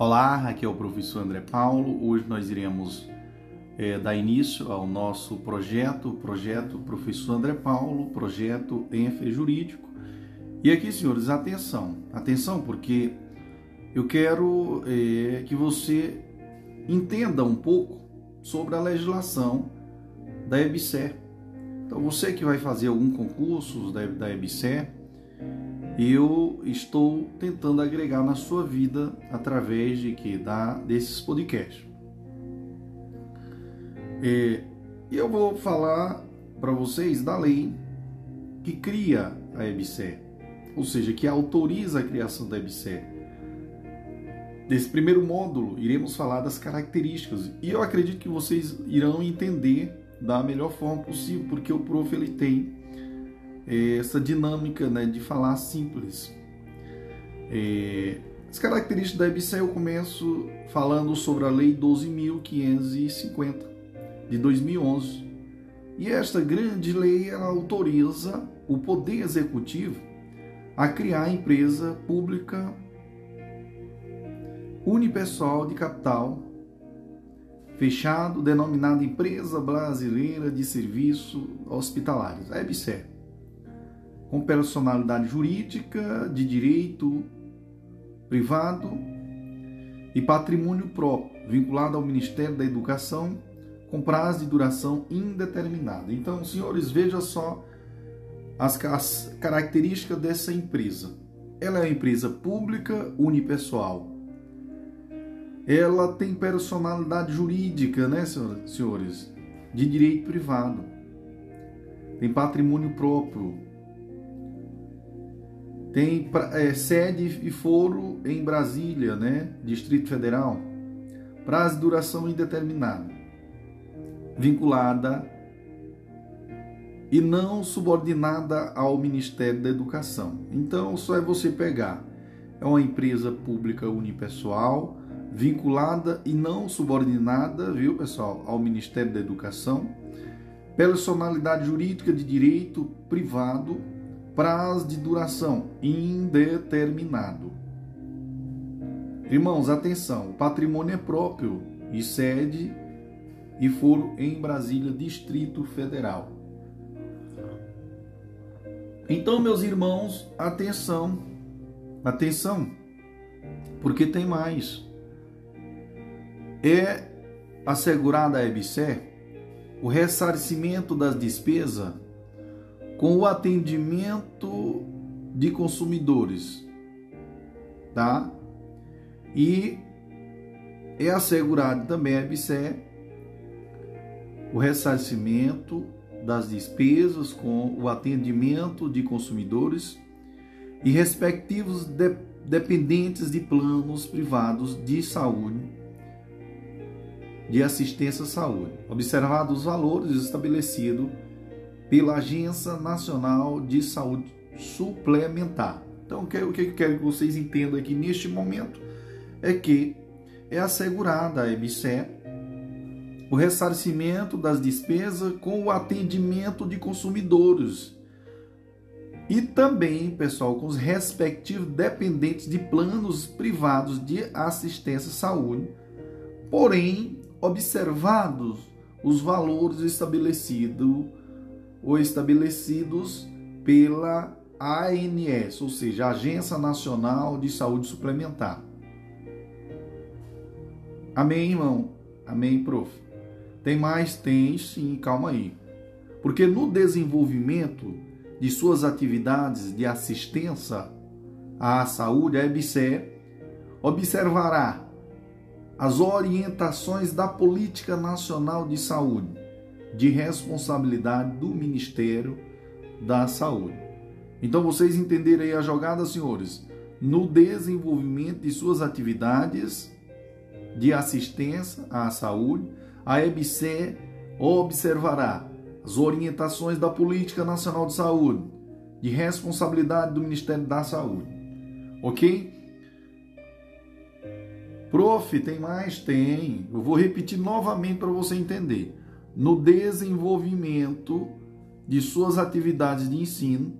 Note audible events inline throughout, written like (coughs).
Olá, aqui é o professor André Paulo. Hoje nós iremos é, dar início ao nosso projeto, projeto Professor André Paulo, projeto ENFE Jurídico. E aqui, senhores, atenção, atenção, porque eu quero é, que você entenda um pouco sobre a legislação da EBSER. Então, você que vai fazer algum concurso da, da EBSER, eu estou tentando agregar na sua vida através de que da desses podcasts. É, e eu vou falar para vocês da lei que cria a EBSER, ou seja, que autoriza a criação da EBSER. Nesse primeiro módulo, iremos falar das características e eu acredito que vocês irão entender da melhor forma possível, porque o prof ele tem essa dinâmica né, de falar simples. É, as características da EBSE eu começo falando sobre a Lei 12.550 de 2011. E esta grande lei ela autoriza o Poder Executivo a criar a empresa pública unipessoal de capital fechado, denominada Empresa Brasileira de Serviços Hospitalares, a EBSER com personalidade jurídica, de direito privado e patrimônio próprio, vinculado ao Ministério da Educação, com prazo de duração indeterminada. Então, senhores, veja só as, as características dessa empresa. Ela é uma empresa pública unipessoal. Ela tem personalidade jurídica, né, senhores? De direito privado. Tem patrimônio próprio, tem é, sede e foro em Brasília, né? Distrito Federal. Prazo de duração indeterminada. Vinculada e não subordinada ao Ministério da Educação. Então, só é você pegar. É uma empresa pública unipessoal, vinculada e não subordinada, viu, pessoal, ao Ministério da Educação. Personalidade jurídica de direito privado prazo de duração indeterminado. Irmãos, atenção, patrimônio é próprio e sede e foro em Brasília, Distrito Federal. Então, meus irmãos, atenção, atenção, porque tem mais. É assegurada a EBSER o ressarcimento das despesas com o atendimento de consumidores, tá? E é assegurado também a EBSE o ressarcimento das despesas com o atendimento de consumidores e respectivos de, dependentes de planos privados de saúde, de assistência à saúde, observados os valores estabelecidos pela Agência Nacional de Saúde Suplementar. Então, o que eu quero que vocês entendam aqui neste momento é que é assegurada a EBSE o ressarcimento das despesas com o atendimento de consumidores e também, pessoal, com os respectivos dependentes de planos privados de assistência à saúde, porém, observados os valores estabelecidos ou estabelecidos pela ANS, ou seja, Agência Nacional de Saúde Suplementar. Amém, irmão? Amém, prof. Tem mais? Tem sim, calma aí. Porque no desenvolvimento de suas atividades de assistência à saúde, a EBSE observará as orientações da Política Nacional de Saúde de responsabilidade do Ministério da Saúde. Então vocês entenderam aí a jogada, senhores, no desenvolvimento de suas atividades de assistência à saúde, a EBC observará as orientações da Política Nacional de Saúde, de responsabilidade do Ministério da Saúde. OK? Prof, tem mais? Tem. Eu vou repetir novamente para você entender no desenvolvimento de suas atividades de ensino,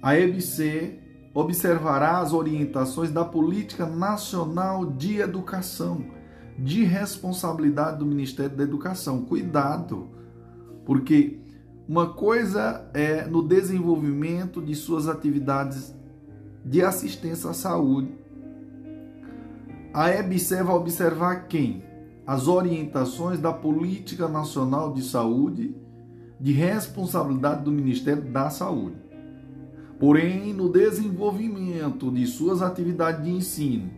a EBC observará as orientações da Política Nacional de Educação, de responsabilidade do Ministério da Educação. Cuidado, porque uma coisa é no desenvolvimento de suas atividades de assistência à saúde. A EBC vai observar quem? As orientações da Política Nacional de Saúde, de responsabilidade do Ministério da Saúde. Porém, no desenvolvimento de suas atividades de ensino,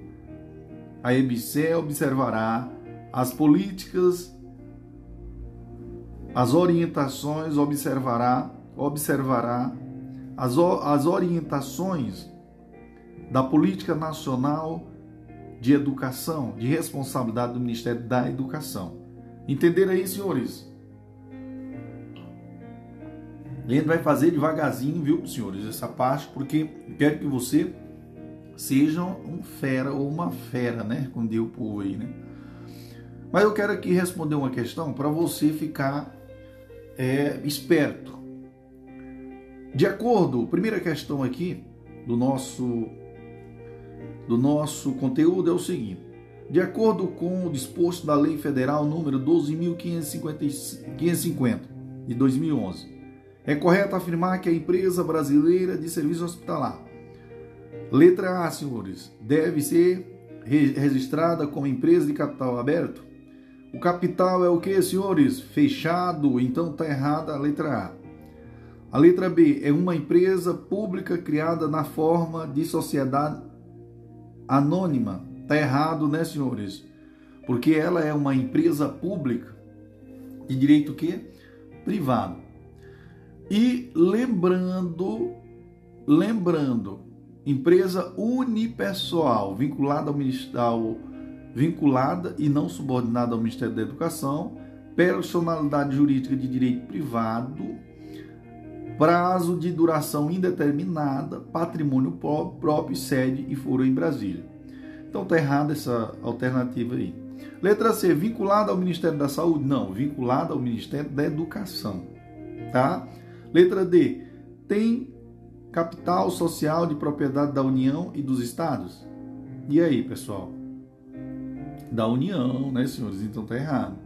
a EBC observará as políticas, as orientações, observará, observará as, as orientações da Política Nacional de Educação, de responsabilidade do Ministério da Educação. Entenderam aí, senhores? A gente vai fazer devagarzinho, viu, senhores, essa parte, porque quero que você seja um fera ou uma fera, né? Com Deus o povo aí, né? Mas eu quero aqui responder uma questão para você ficar é, esperto. De acordo, primeira questão aqui do nosso do nosso conteúdo é o seguinte: de acordo com o disposto da Lei Federal número 12.550 de 2011, é correto afirmar que a empresa brasileira de serviço hospitalar, letra A, senhores, deve ser registrada como empresa de capital aberto? O capital é o que, senhores? Fechado, então está errada a letra A. A letra B é uma empresa pública criada na forma de sociedade anônima. Está errado, né, senhores? Porque ela é uma empresa pública de direito que privado. E lembrando, lembrando, empresa unipessoal vinculada ao ministério vinculada e não subordinada ao Ministério da Educação, personalidade jurídica de direito privado, prazo de duração indeterminada, patrimônio próprio, sede e foro em Brasília. Então tá errada essa alternativa aí. Letra C, vinculada ao Ministério da Saúde? Não, vinculada ao Ministério da Educação, tá? Letra D, tem capital social de propriedade da União e dos estados? E aí, pessoal? Da União, né, senhores? Então tá errado.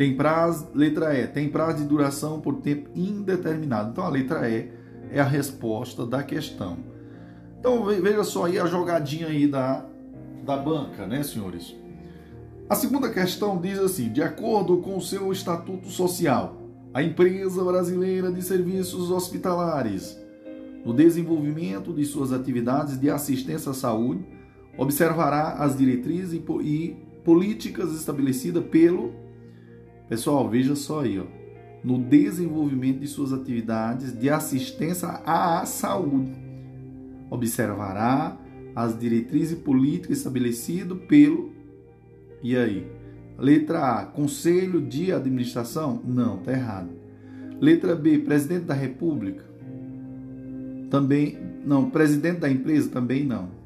Tem prazo, letra E, tem prazo de duração por tempo indeterminado. Então a letra E é a resposta da questão. Então veja só aí a jogadinha aí da, da banca, né, senhores? A segunda questão diz assim: de acordo com o seu estatuto social, a empresa brasileira de serviços hospitalares, no desenvolvimento de suas atividades de assistência à saúde, observará as diretrizes e políticas estabelecidas pelo Pessoal, veja só aí, ó, no desenvolvimento de suas atividades de assistência à saúde. Observará as diretrizes políticas estabelecidas pelo. E aí? Letra A, Conselho de Administração? Não, tá errado. Letra B, Presidente da República? Também não. Presidente da empresa? Também não.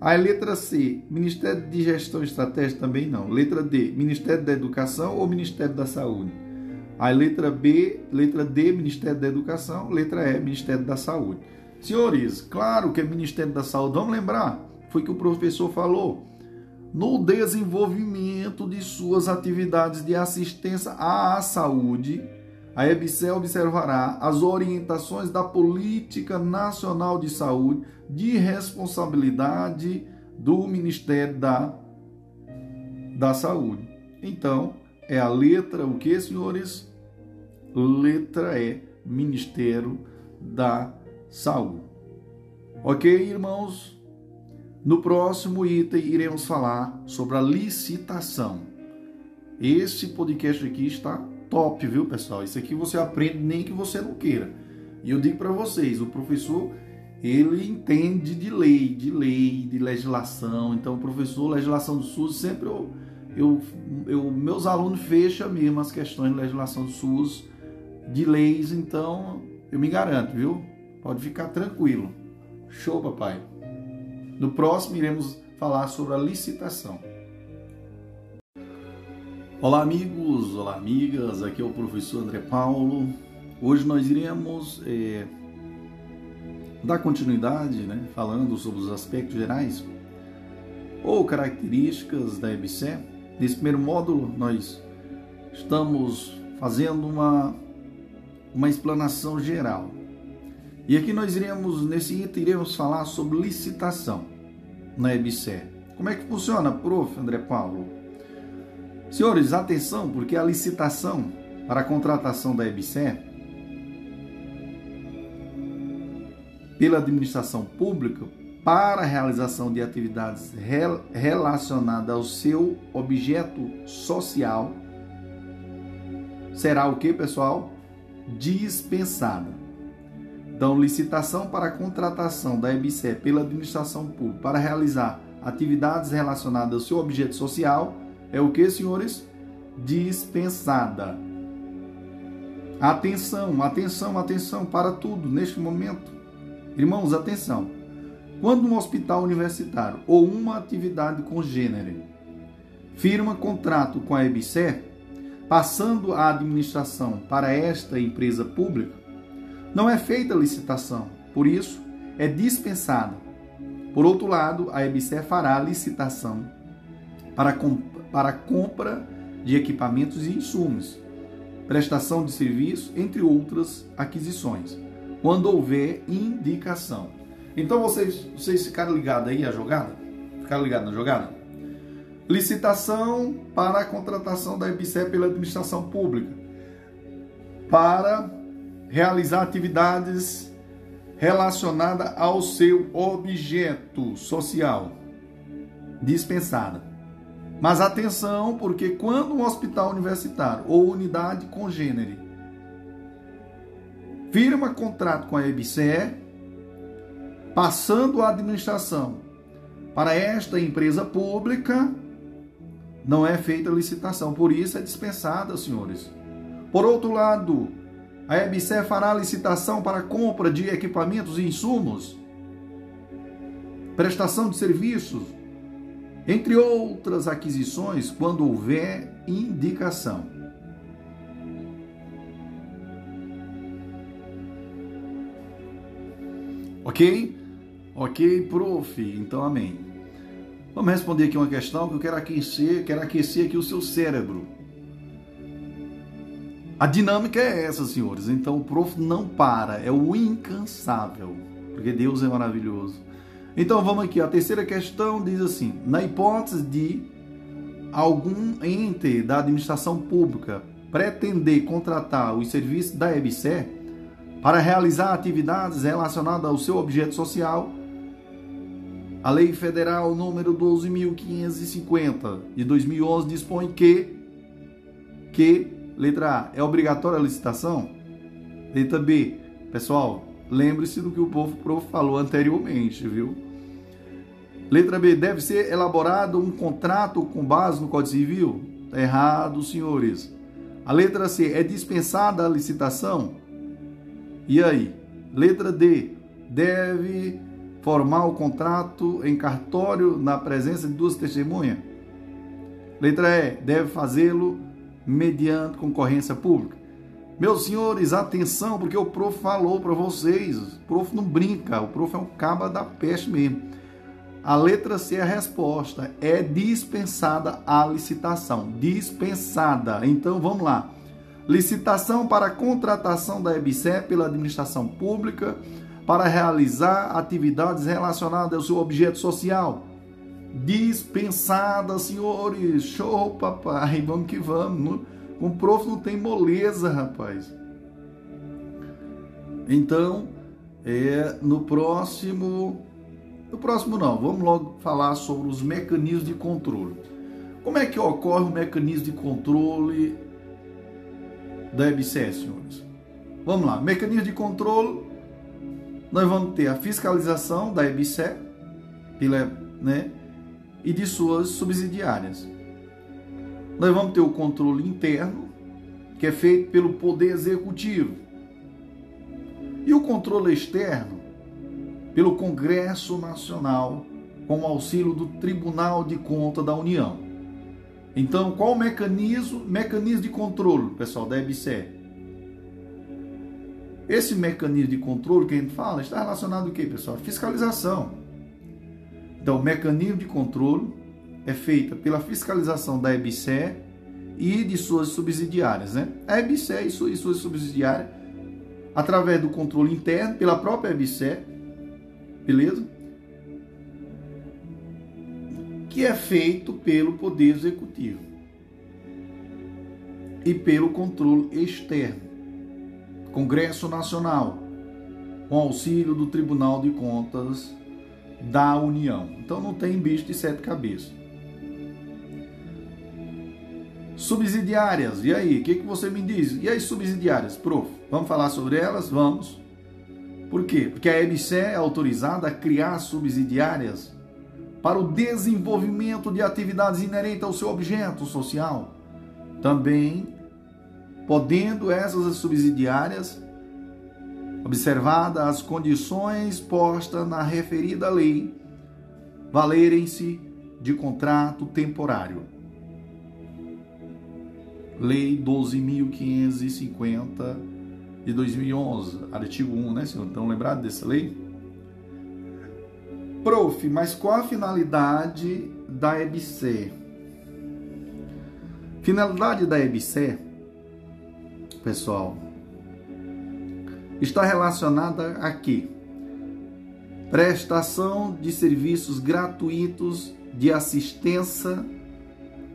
A letra C, Ministério de Gestão Estratégica também não. Letra D, Ministério da Educação ou Ministério da Saúde? A letra B, letra D, Ministério da Educação, letra E, Ministério da Saúde. Senhores, claro que é Ministério da Saúde. Vamos lembrar? Foi que o professor falou. No desenvolvimento de suas atividades de assistência à saúde, a EBSE observará as orientações da Política Nacional de Saúde de responsabilidade do Ministério da, da Saúde. Então, é a letra o que, senhores? Letra E, Ministério da Saúde. Ok, irmãos? No próximo item iremos falar sobre a licitação. Esse podcast aqui está top, viu, pessoal? Isso aqui você aprende nem que você não queira. E eu digo para vocês, o professor ele entende de lei, de lei, de legislação. Então, o professor, legislação do SUS, sempre eu, eu, eu meus alunos fecham mesmo as questões de legislação do SUS, de leis. Então, eu me garanto, viu? Pode ficar tranquilo. Show, papai. No próximo, iremos falar sobre a licitação. Olá, amigos, olá, amigas. Aqui é o professor André Paulo. Hoje nós iremos é, dar continuidade, né, falando sobre os aspectos gerais ou características da EBC. Nesse primeiro módulo, nós estamos fazendo uma, uma explanação geral. E aqui nós iremos, nesse item, iremos falar sobre licitação na EBC. Como é que funciona, prof. André Paulo? Senhores, atenção, porque a licitação para a contratação da EBC pela administração pública para a realização de atividades relacionadas ao seu objeto social será o que, pessoal? Dispensada. Então, licitação para a contratação da EBC pela administração pública para realizar atividades relacionadas ao seu objeto social é o que, senhores? Dispensada. Atenção, atenção, atenção para tudo neste momento. Irmãos, atenção. Quando um hospital universitário ou uma atividade congênere firma contrato com a EBSER, passando a administração para esta empresa pública, não é feita licitação, por isso é dispensada. Por outro lado, a EBSER fará licitação para, para compra de equipamentos e insumos, prestação de serviço, entre outras aquisições, quando houver indicação. Então vocês, vocês ficaram ligados aí à jogada? Ficaram ligados na jogada? Licitação para a contratação da EBSE pela administração pública para realizar atividades relacionadas ao seu objeto social. Dispensada. Mas atenção, porque quando um hospital universitário ou unidade congênere firma contrato com a EBSE, passando a administração para esta empresa pública, não é feita licitação, por isso é dispensada, senhores. Por outro lado, a EBSE fará licitação para compra de equipamentos e insumos, prestação de serviços, entre outras aquisições, quando houver indicação. Ok? Ok, prof. Então, amém. Vamos responder aqui uma questão que eu quero aquecer, quero aquecer aqui o seu cérebro. A dinâmica é essa, senhores. Então, o prof não para, é o incansável, porque Deus é maravilhoso. Então, vamos aqui. A terceira questão diz assim: na hipótese de algum ente da administração pública pretender contratar os serviços da EBSER para realizar atividades relacionadas ao seu objeto social, a Lei Federal número 12.550 de 2011 dispõe que, que, letra A, é obrigatória a licitação? Letra B, pessoal, lembre-se do que o povo falou anteriormente, viu? Letra B, deve ser elaborado um contrato com base no Código Civil? Tá errado, senhores. A letra C, é dispensada a licitação? E aí? Letra D, deve formar o contrato em cartório na presença de duas testemunhas. Letra E, deve fazê-lo mediante concorrência pública. Meus senhores, atenção, porque o prof falou para vocês. O prof não brinca, o prof é um caba da peste mesmo. A letra C é a resposta. É dispensada a licitação. Dispensada. Então vamos lá. Licitação para contratação da EBSE pela administração pública para realizar atividades relacionadas ao seu objeto social. Dispensada, senhores. Show, papai. Vamos que vamos. Com o prof não tem moleza, rapaz. Então, é, no próximo. No próximo não, vamos logo falar sobre os mecanismos de controle. Como é que ocorre o mecanismo de controle da EBSE, senhores? Vamos lá, mecanismo de controle nós vamos ter a fiscalização da EBSE pela, né, e de suas subsidiárias. Nós vamos ter o controle interno, que é feito pelo Poder Executivo. E o controle externo, pelo Congresso Nacional, com o auxílio do Tribunal de Conta da União. Então, qual o mecanismo, mecanismo de controle, pessoal, da EBSE? Esse mecanismo de controle que a gente fala está relacionado ao que, pessoal? Fiscalização. Então, o mecanismo de controle é feito pela fiscalização da EBSE e de suas subsidiárias. Né? A EBSE e suas subsidiárias, através do controle interno, pela própria EBSE, beleza? Que é feito pelo Poder Executivo e pelo controle externo. Congresso Nacional, com auxílio do Tribunal de Contas da União. Então não tem bicho de sete cabeças. Subsidiárias, e aí? O que, que você me diz? E as subsidiárias, prof? Vamos falar sobre elas? Vamos. Por quê? Porque a EBSE é autorizada a criar subsidiárias para o desenvolvimento de atividades inerentes ao seu objeto social. Também podendo essas subsidiárias, observadas as condições postas na referida lei, valerem-se de contrato temporário. Lei 12.550 de 2011, artigo 1, né, senhor? Estão lembrados dessa lei? Prof, mas qual a finalidade da EBC? Finalidade da EBC pessoal, está relacionada a quê? Prestação de serviços gratuitos de assistência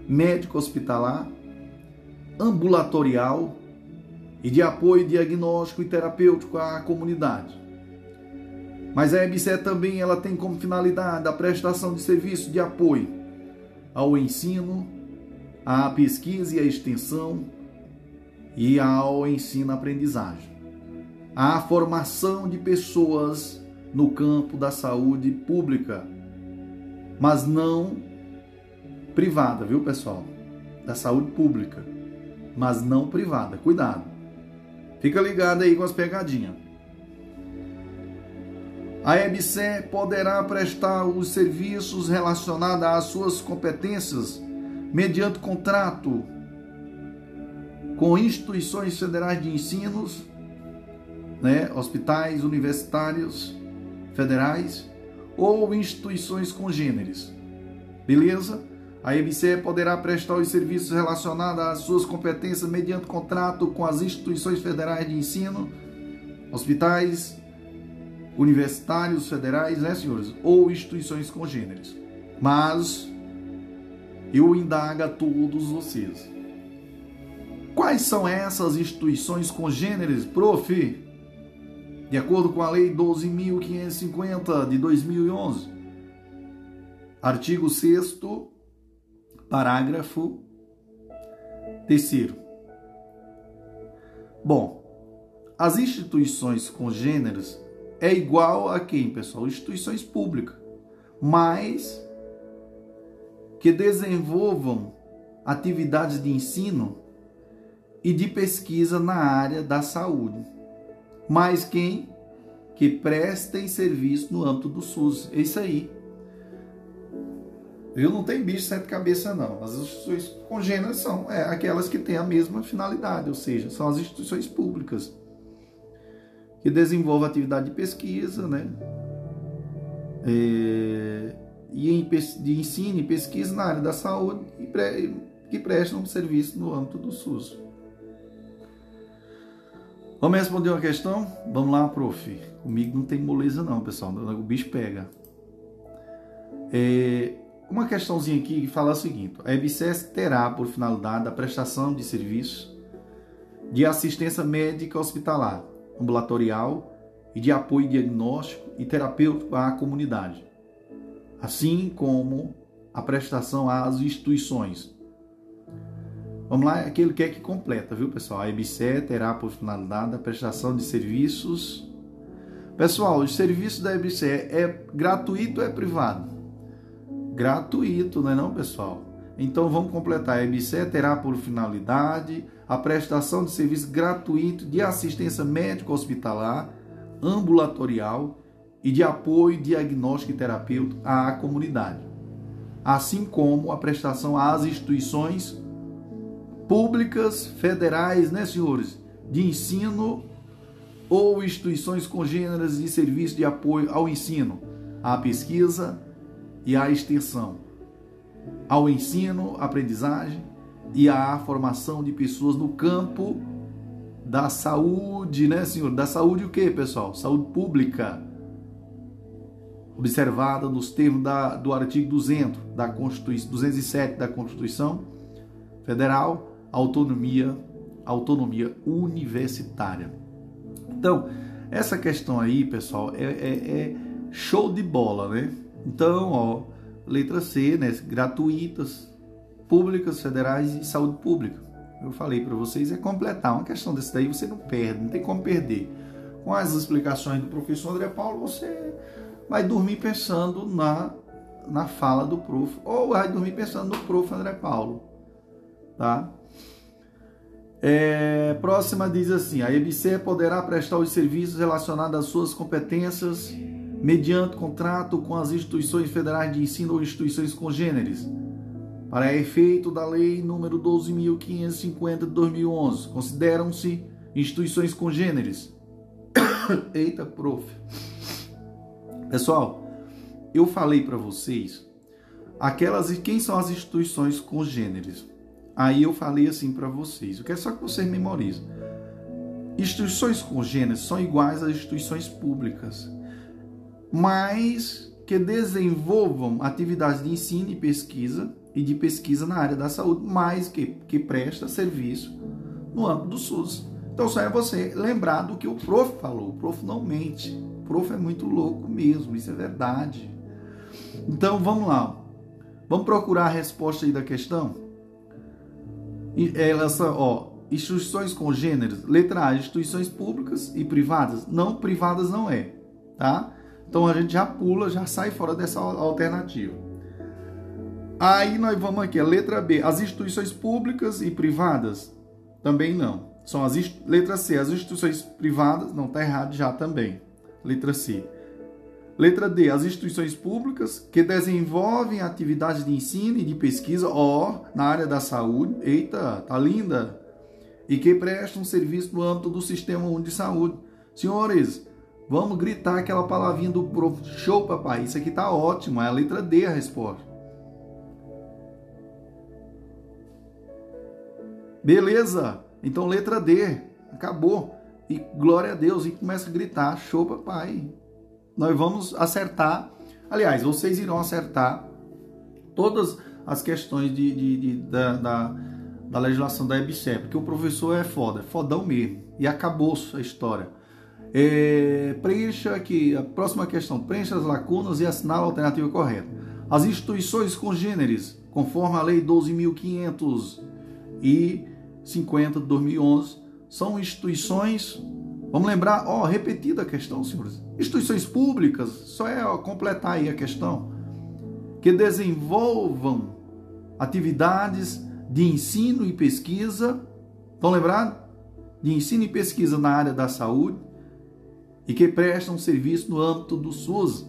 médico-hospitalar, ambulatorial e de apoio diagnóstico e terapêutico à comunidade. Mas a EBSE também ela tem como finalidade a prestação de serviço de apoio ao ensino, à pesquisa e à extensão, e ao ensino-aprendizagem. A formação de pessoas no campo da saúde pública, mas não privada, viu, pessoal? Da saúde pública, mas não privada. Cuidado. Fica ligado aí com as pegadinhas. A EBSE poderá prestar os serviços relacionados às suas competências mediante contrato com instituições federais de ensinos, né, hospitais universitários federais ou instituições congêneres. Beleza? A EBC poderá prestar os serviços relacionados às suas competências mediante contrato com as instituições federais de ensino, hospitais universitários federais, né, senhores? Ou instituições congêneres. Mas eu indago a todos vocês. Quais são essas instituições congêneres, prof? De acordo com a Lei 12.550 de 2011, artigo 6, parágrafo 3. Bom, as instituições congêneres é igual a quem, pessoal? Instituições públicas, mas que desenvolvam atividades de ensino e de pesquisa na área da saúde. Mas quem que prestem serviço no âmbito do SUS. É isso aí. Eu não tenho bicho sete cabeças, não. As instituições congêneres são é, aquelas que têm a mesma finalidade, ou seja, são as instituições públicas que desenvolvem atividade de pesquisa, né? É, e em, de ensino e pesquisa na área da saúde e pre, que prestam serviço no âmbito do SUS. Vamos responder uma questão? Vamos lá, prof. Comigo não tem moleza não, pessoal. O bicho pega. É, uma questãozinha aqui que fala o seguinte. A EBSES terá por finalidade a prestação de serviços de assistência médica hospitalar, ambulatorial e de apoio diagnóstico e terapêutico à comunidade, assim como a prestação às instituições, Vamos lá, aquele que é que completa, viu, pessoal? A EBSE terá por finalidade a prestação de serviços. Pessoal, o serviço da EBSE é gratuito ou é privado? Gratuito, não é não, pessoal? Então vamos completar. A EBSE terá por finalidade a prestação de serviço gratuito de assistência médico hospitalar, ambulatorial e de apoio diagnóstico e terapêutico à comunidade, assim como a prestação às instituições públicas federais, né, senhores, de ensino ou instituições congêneras de serviço de apoio ao ensino, à pesquisa e à extensão, ao ensino, aprendizagem e à formação de pessoas no campo da saúde, né, senhor? Da saúde o quê, pessoal? Saúde pública. Observada nos termos da, do artigo 200 da Constituição, 207 da Constituição Federal, autonomia, autonomia universitária. Então, essa questão aí, pessoal, é, é, é show de bola, né? Então, ó, letra C, né? Gratuitas, públicas, federais e saúde pública. Eu falei para vocês, é completar. Uma questão desse daí você não perde, não tem como perder. Com as explicações do professor André Paulo, você vai dormir pensando na, na fala do prof. Ou vai dormir pensando no prof. André Paulo. Tá? É, próxima diz assim: a EBC poderá prestar os serviços relacionados às suas competências mediante contrato com as instituições federais de ensino ou instituições congêneres, para efeito da Lei nº 12.550 de 2011. Consideram-se instituições congêneres. (coughs) Eita, prof. Pessoal, eu falei para vocês aquelas quem são as instituições congêneres. Aí eu falei assim para vocês, eu quero só que vocês memorizem. Instituições congêneres são iguais às instituições públicas, mas que desenvolvam atividades de ensino e pesquisa e de pesquisa na área da saúde, mais que, que presta serviço no âmbito do SUS. Então só é você lembrar do que o prof falou. O prof não mente. O prof é muito louco mesmo, isso é verdade. Então vamos lá. Vamos procurar a resposta aí da questão? elas são, ó, instituições congêneres, letra A, instituições públicas e privadas. Não, privadas não é, tá? Então a gente já pula, já sai fora dessa alternativa. Aí nós vamos aqui, a letra B, as instituições públicas e privadas também não. São as letra C, as instituições privadas, não tá errado já também. Letra C. Letra D, as instituições públicas que desenvolvem atividades de ensino e de pesquisa, ó, na área da saúde, eita, tá linda, e que prestam serviço no âmbito do Sistema Único de Saúde. Senhores, vamos gritar aquela palavrinha do prof. Show, papai, isso aqui tá ótimo, é a letra D a resposta. Beleza, então letra D, acabou. E glória a Deus, e começa a gritar, show, papai nós vamos acertar. Aliás, vocês irão acertar todas as questões de, de, de da, da, da, legislação da EBSE, porque o professor é foda, é fodão mesmo. E acabou a história. É, preencha aqui, a próxima questão, preencha as lacunas e assinale a alternativa correta. As instituições congêneres, conforme a Lei 12.550 de 2011, são instituições Vamos lembrar, ó, repetida a questão, senhores. Instituições públicas, só é completar aí a questão, que desenvolvam atividades de ensino e pesquisa, estão lembrados? De ensino e pesquisa na área da saúde e que prestam serviço no âmbito do SUS.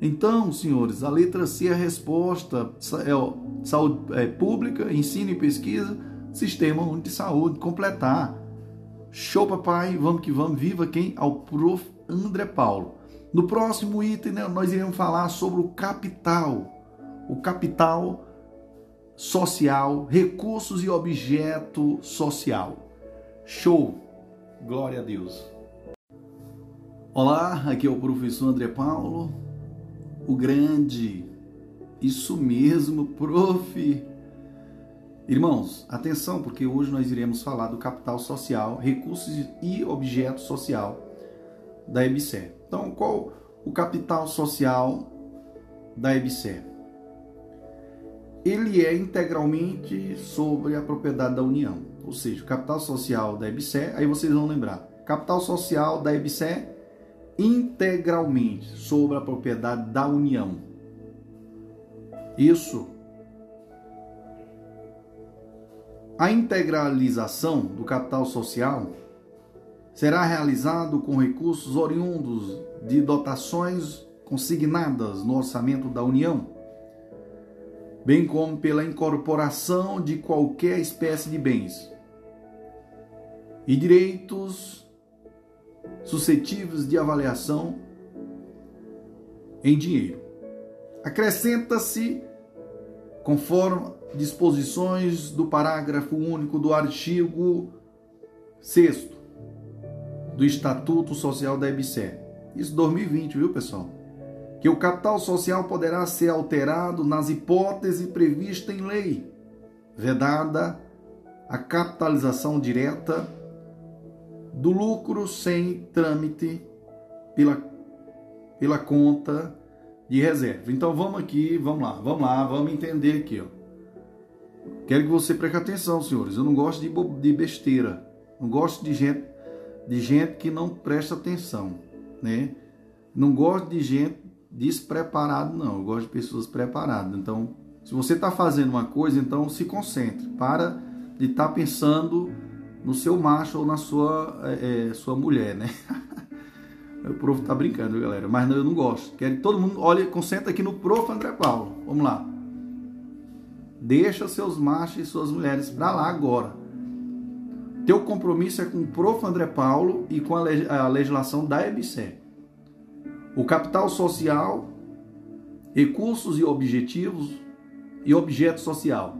Então, senhores, a letra C é a resposta, é, saúde é, pública, ensino e pesquisa, sistema de saúde, completar. Show, papai, vamos que vamos, viva quem? Ao prof. André Paulo. No próximo item, né, nós iremos falar sobre o capital. O capital social, recursos e objeto social. Show! Glória a Deus. Olá, aqui é o professor André Paulo, o grande. Isso mesmo, prof. Irmãos, atenção, porque hoje nós iremos falar do capital social, recursos e objeto social da EBSER. Então, qual o capital social da EBSER? Ele é integralmente sobre a propriedade da União, ou seja, o capital social da EBSER, aí vocês vão lembrar, capital social da EBSER integralmente sobre a propriedade da União. Isso A integralização do capital social será realizado com recursos oriundos de dotações consignadas no orçamento da União, bem como pela incorporação de qualquer espécie de bens e direitos suscetíveis de avaliação em dinheiro. Acrescenta-se, conforme disposições do parágrafo único do artigo 6 do Estatuto Social da EBSE. Isso 2020, viu, pessoal? Que o capital social poderá ser alterado nas hipóteses previstas em lei, vedada a capitalização direta do lucro sem trâmite pela, pela conta de reserva. Então vamos aqui, vamos lá, vamos lá, vamos entender aqui, ó. Quero que você preste atenção, senhores. Eu não gosto de, de besteira. Não gosto de gente, de gente que não presta atenção, né? Não gosto de gente despreparado, não. Eu gosto de pessoas preparadas. Então, se você está fazendo uma coisa, então se concentre. Para de estar tá pensando no seu macho ou na sua, é, é sua mulher, né? (laughs) o prof tá brincando, galera? Mas eu não gosto. Quero que todo mundo olhe, concentra aqui no prof André Paulo. Vamos lá. Deixa seus machos e suas mulheres para lá agora. Teu compromisso é com o prof André Paulo e com a legislação da EBSE. O capital social, recursos e objetivos e objeto social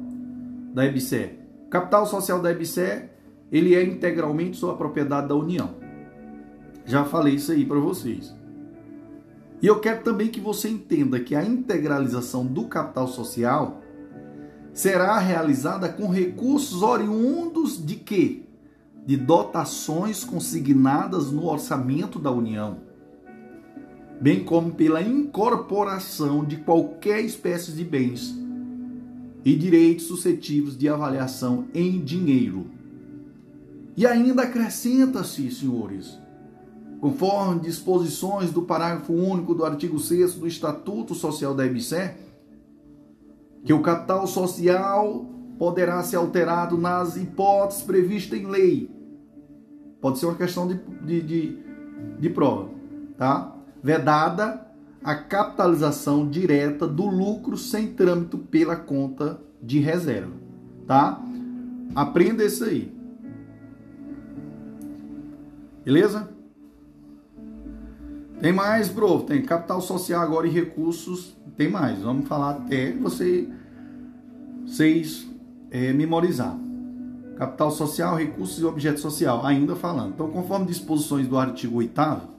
da EBSE. Capital social da EBSE, ele é integralmente sua propriedade da União. Já falei isso aí para vocês. E eu quero também que você entenda que a integralização do capital social será realizada com recursos oriundos de quê? De dotações consignadas no orçamento da União, bem como pela incorporação de qualquer espécie de bens e direitos suscetíveis de avaliação em dinheiro. E ainda acrescenta-se, senhores, conforme disposições do parágrafo único do artigo 6 do Estatuto Social da EBSE, que o capital social poderá ser alterado nas hipóteses previstas em lei. Pode ser uma questão de, de, de, de prova, tá? Vedada a capitalização direta do lucro sem trâmite pela conta de reserva, tá? Aprenda isso aí. Beleza? Tem mais, bro. Tem capital social agora e recursos. Tem mais. Vamos falar até você, vocês é, memorizar. Capital social, recursos e objeto social. Ainda falando. Então, conforme disposições do artigo 8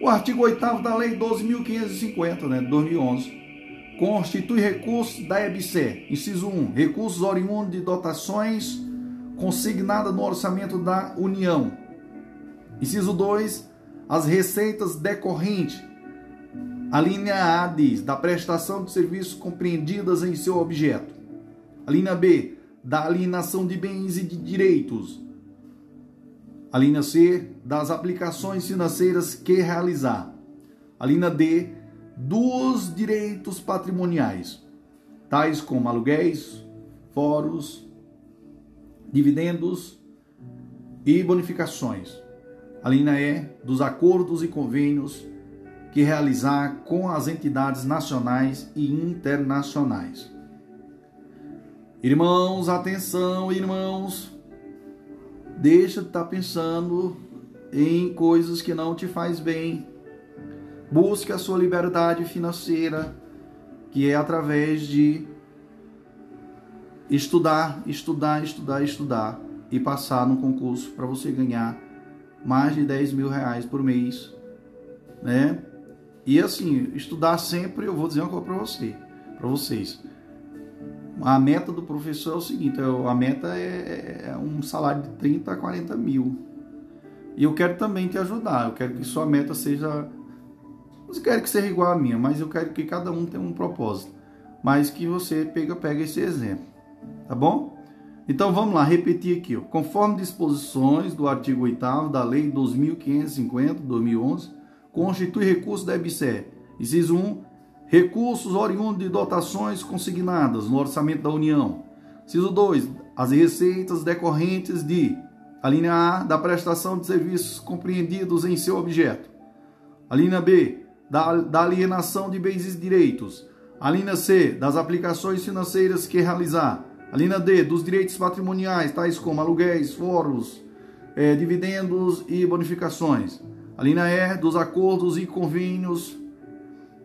o artigo 8 da Lei 12.550, né, de 2011, constitui recursos da EBC. Inciso 1. Recursos oriundos de dotações consignadas no orçamento da União. Inciso 2. As receitas decorrentes. A linha A diz da prestação de serviços compreendidas em seu objeto. A linha B da alienação de bens e de direitos a linha C, das aplicações financeiras que realizar. A linha D, dos direitos patrimoniais, tais como aluguéis, foros, dividendos e bonificações. A linha dos acordos e convênios que realizar com as entidades nacionais e internacionais. Irmãos, atenção, irmãos, Deixa de estar tá pensando em coisas que não te faz bem. Busque a sua liberdade financeira, que é através de estudar, estudar, estudar, estudar e passar no concurso para você ganhar mais de 10 mil reais por mês, né? E assim, estudar sempre, eu vou dizer uma coisa para você, para vocês. A meta do professor é o seguinte: a meta é, é um salário de 30 a 40 mil. E eu quero também te ajudar. Eu quero que sua meta seja. Não quero que seja igual a minha, mas eu quero que cada um tenha um propósito. Mas que você pega, pega esse exemplo. Tá bom? Então vamos lá, repetir aqui. Ó. Conforme disposições do artigo 8 da Lei 2550-2011, constitui recurso da EBSE. Inciso 1 Recursos oriundos de dotações consignadas no orçamento da União. Ciso 2. As receitas decorrentes de a linha A da prestação de serviços compreendidos em seu objeto. A linha B da, da alienação de bens e direitos. A linha C das aplicações financeiras que realizar. A linha D dos direitos patrimoniais, tais como aluguéis, foros, é, dividendos e bonificações. A linha E, dos acordos e convênios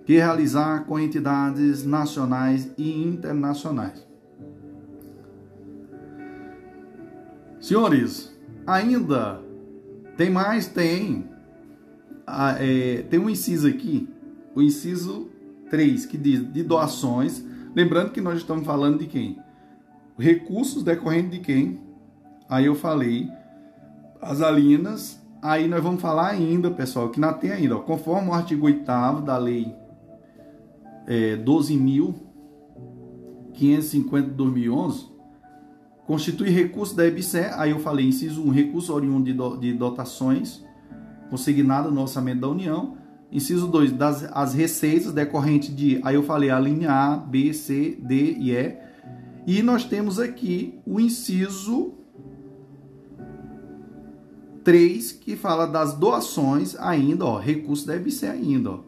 que realizar com entidades nacionais e internacionais. Senhores, ainda tem mais? Tem. Ah, é, tem um inciso aqui, o inciso 3, que diz de doações. Lembrando que nós estamos falando de quem? Recursos decorrentes de quem? Aí eu falei as alinas. Aí nós vamos falar ainda, pessoal, que não tem ainda. Ó, conforme o artigo 8 da lei é, 12.550 de 2011, constitui recurso da EBSE, aí eu falei, inciso 1, recurso oriundo de, do, de dotações consignado no orçamento da União. Inciso 2, das as receitas decorrentes de, aí eu falei a linha A, B, C, D e E. E nós temos aqui o inciso 3, que fala das doações ainda, ó, recurso da EBC ainda, ó.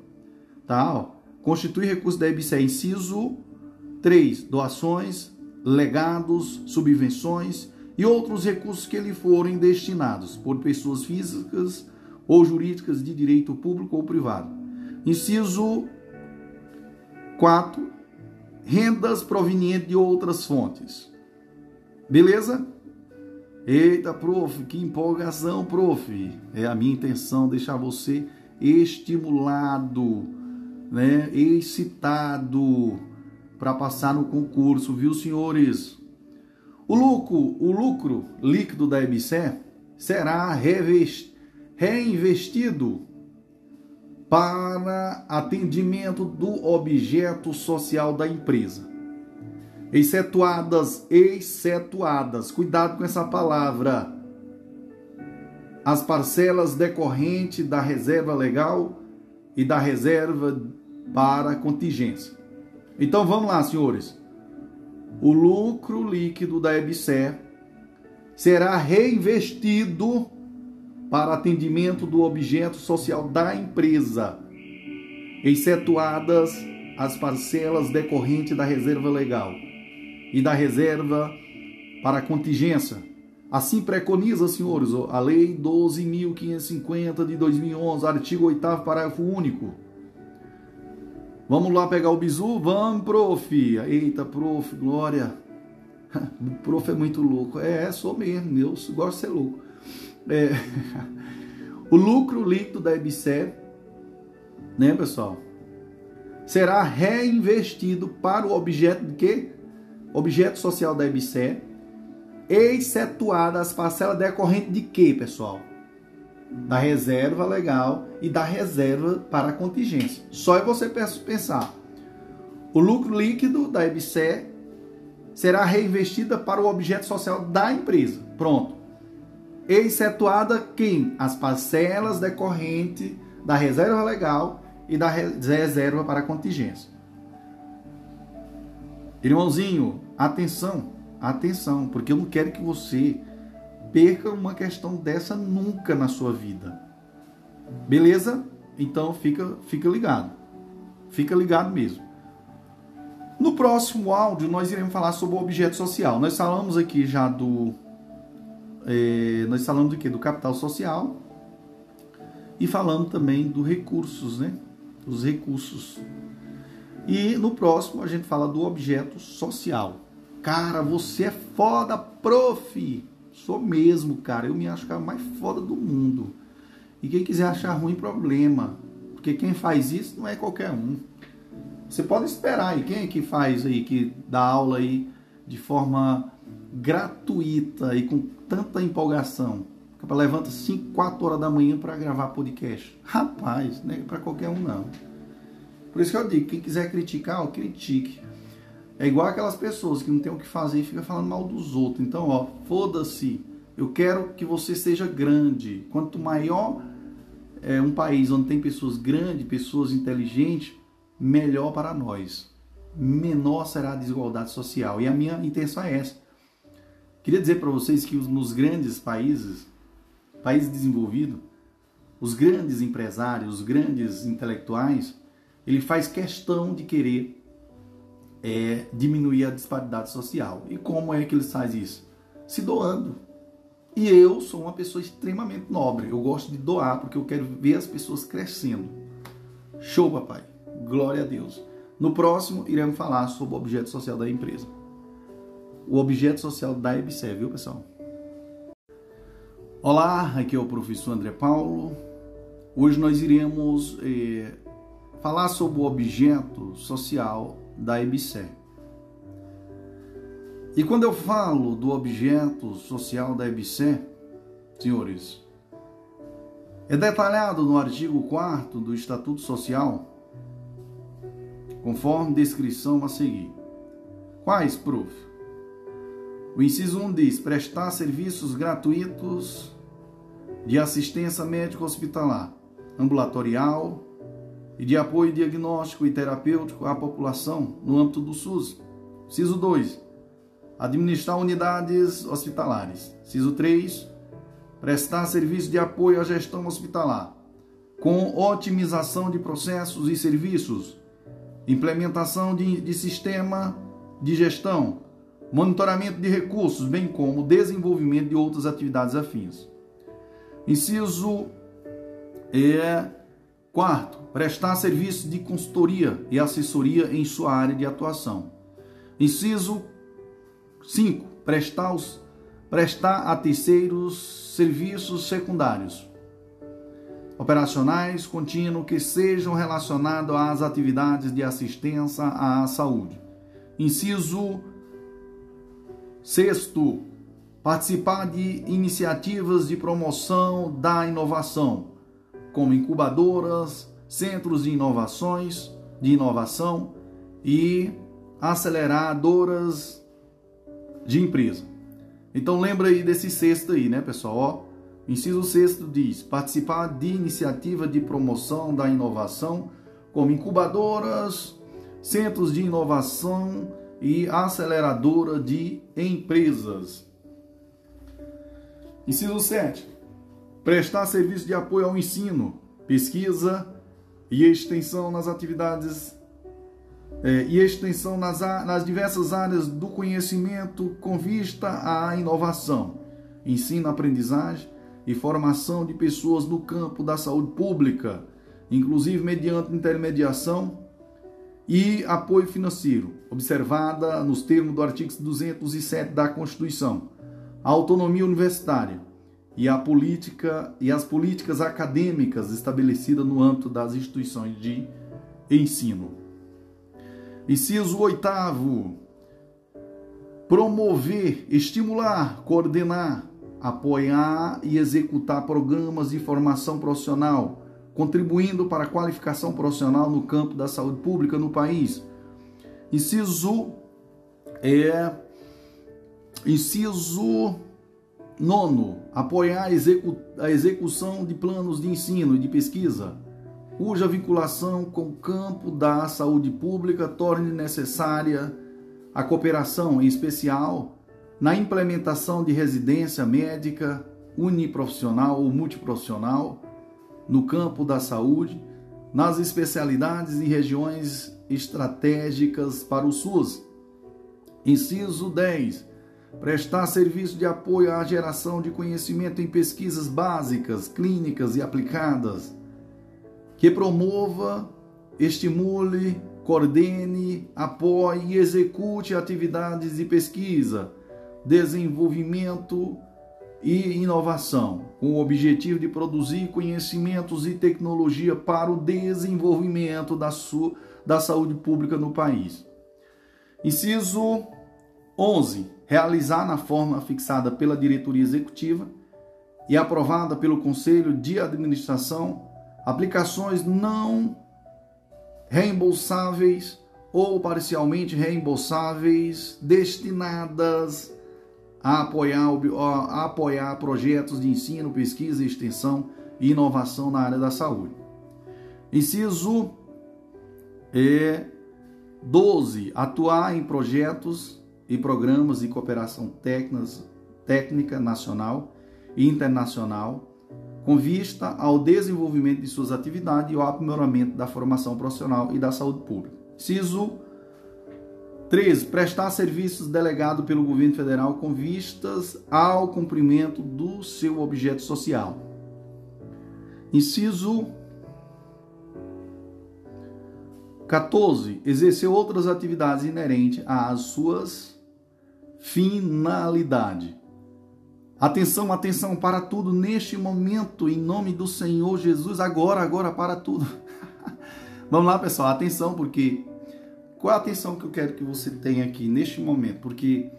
Tá, ó. Constitui recurso da EBC, inciso 3, doações, legados, subvenções e outros recursos que lhe forem destinados por pessoas físicas ou jurídicas de direito público ou privado. Inciso 4. Rendas provenientes de outras fontes. Beleza? Eita, prof, que empolgação, prof. É a minha intenção deixar você estimulado, né, excitado para passar no concurso, viu, senhores? O lucro, o lucro líquido da EBSE será reinvestido para atendimento do objeto social da empresa. Excetuadas, excetuadas, cuidado com essa palavra. As parcelas decorrentes da reserva legal e da reserva para contingência. Então vamos lá, senhores. O lucro líquido da EBSER será reinvestido para atendimento do objeto social da empresa, excetuadas as parcelas decorrentes da reserva legal e da reserva para contingência. Assim preconiza, senhores, a Lei 12.550 de 2011, artigo 8 parágrafo único. Vamos lá pegar o bizu? Vamos, prof. Eita, prof, glória. (laughs) prof é muito louco. É, sou mesmo, eu gosto de ser louco. É. (laughs) o lucro líquido da EBSER, né, pessoal? Será reinvestido para o objeto de quê? Objeto social da EBSER, excetuadas as parcelas decorrentes de quê, pessoal? da reserva legal e da reserva para contingência. Só é você pensar. O lucro líquido da EBSE será reinvestida para o objeto social da empresa. Pronto. Excetuada quem? As parcelas decorrentes da reserva legal e da reserva para contingência. Irmãozinho, atenção, atenção, porque eu não quero que você perca uma questão dessa nunca na sua vida. Beleza? Então fica, fica ligado. Fica ligado mesmo. No próximo áudio nós iremos falar sobre o objeto social. Nós falamos aqui já do é, nós falamos do que do capital social e falando também dos recursos, né? Os recursos. E no próximo a gente fala do objeto social. Cara, você é foda, prof. Sou mesmo, cara. Eu me acho o cara mais foda do mundo. E quem quiser achar ruim, problema. Porque quem faz isso não é qualquer um. Você pode esperar aí. Quem é que faz aí, que dá aula aí de forma gratuita e com tanta empolgação? Levanta 5, 4 horas da manhã para gravar podcast. Rapaz, não é para qualquer um não. Por isso que eu digo, quem quiser criticar, ó, critique. É igual aquelas pessoas que não tem o que fazer e fica falando mal dos outros. Então, ó, foda-se. Eu quero que você seja grande. Quanto maior é um país onde tem pessoas grandes, pessoas inteligentes, melhor para nós. Menor será a desigualdade social. E a minha intenção é essa. Queria dizer para vocês que nos grandes países, países desenvolvidos, os grandes empresários, os grandes intelectuais, ele faz questão de querer é diminuir a disparidade social. E como é que eles fazem isso? Se doando. E eu sou uma pessoa extremamente nobre. Eu gosto de doar porque eu quero ver as pessoas crescendo. Show, papai. Glória a Deus. No próximo, iremos falar sobre o objeto social da empresa. O objeto social da EBSE, viu, pessoal? Olá, aqui é o professor André Paulo. Hoje nós iremos eh, falar sobre o objeto social da EBSE. E quando eu falo do objeto social da EBC, senhores, é detalhado no artigo 4 do Estatuto Social, conforme descrição a seguir. Quais, prof? O inciso 1 diz: prestar serviços gratuitos de assistência médico-hospitalar, ambulatorial e de apoio diagnóstico e terapêutico à população no âmbito do SUS. Inciso 2 administrar unidades hospitalares. Ciso 3, prestar serviço de apoio à gestão hospitalar, com otimização de processos e serviços, implementação de, de sistema de gestão, monitoramento de recursos, bem como desenvolvimento de outras atividades afins. Inciso é, quarto, prestar serviço de consultoria e assessoria em sua área de atuação. Inciso 5. Prestar, os, prestar a terceiros serviços secundários operacionais contínuos que sejam relacionados às atividades de assistência à saúde. Inciso sexto, participar de iniciativas de promoção da inovação, como incubadoras, centros de inovações, de inovação e aceleradoras de empresa. Então lembra aí desse sexto aí, né, pessoal? Ó, inciso sexto diz: participar de iniciativa de promoção da inovação, como incubadoras, centros de inovação e aceleradora de empresas. Inciso 7. Prestar serviço de apoio ao ensino, pesquisa e extensão nas atividades é, e extensão nas, nas diversas áreas do conhecimento com vista à inovação, ensino, aprendizagem e formação de pessoas no campo da saúde pública, inclusive mediante intermediação e apoio financeiro, observada nos termos do artigo 207 da Constituição, a autonomia universitária e a política e as políticas acadêmicas estabelecidas no âmbito das instituições de ensino. Inciso oitavo, promover, estimular, coordenar, apoiar e executar programas de formação profissional, contribuindo para a qualificação profissional no campo da saúde pública no país. Inciso é inciso nono, apoiar a, execu, a execução de planos de ensino e de pesquisa cuja vinculação com o campo da saúde pública torne necessária a cooperação, em especial na implementação de residência médica uniprofissional ou multiprofissional no campo da saúde, nas especialidades e regiões estratégicas para o SUS. Inciso 10. Prestar serviço de apoio à geração de conhecimento em pesquisas básicas, clínicas e aplicadas que promova, estimule, coordene, apoie e execute atividades de pesquisa, desenvolvimento e inovação, com o objetivo de produzir conhecimentos e tecnologia para o desenvolvimento da, sua, da saúde pública no país. Inciso 11. Realizar na forma fixada pela diretoria executiva e aprovada pelo Conselho de Administração aplicações não reembolsáveis ou parcialmente reembolsáveis destinadas a apoiar, a apoiar projetos de ensino, pesquisa, extensão e inovação na área da saúde. Inciso é 12. Atuar em projetos e programas de cooperação técnica nacional e internacional com vista ao desenvolvimento de suas atividades e ao aprimoramento da formação profissional e da saúde pública. Ciso 13. Prestar serviços delegado pelo governo federal com vistas ao cumprimento do seu objeto social. Inciso 14. Exercer outras atividades inerentes às suas finalidades. Atenção, atenção para tudo neste momento, em nome do Senhor Jesus, agora, agora para tudo. (laughs) Vamos lá, pessoal, atenção, porque qual é a atenção que eu quero que você tenha aqui neste momento? Porque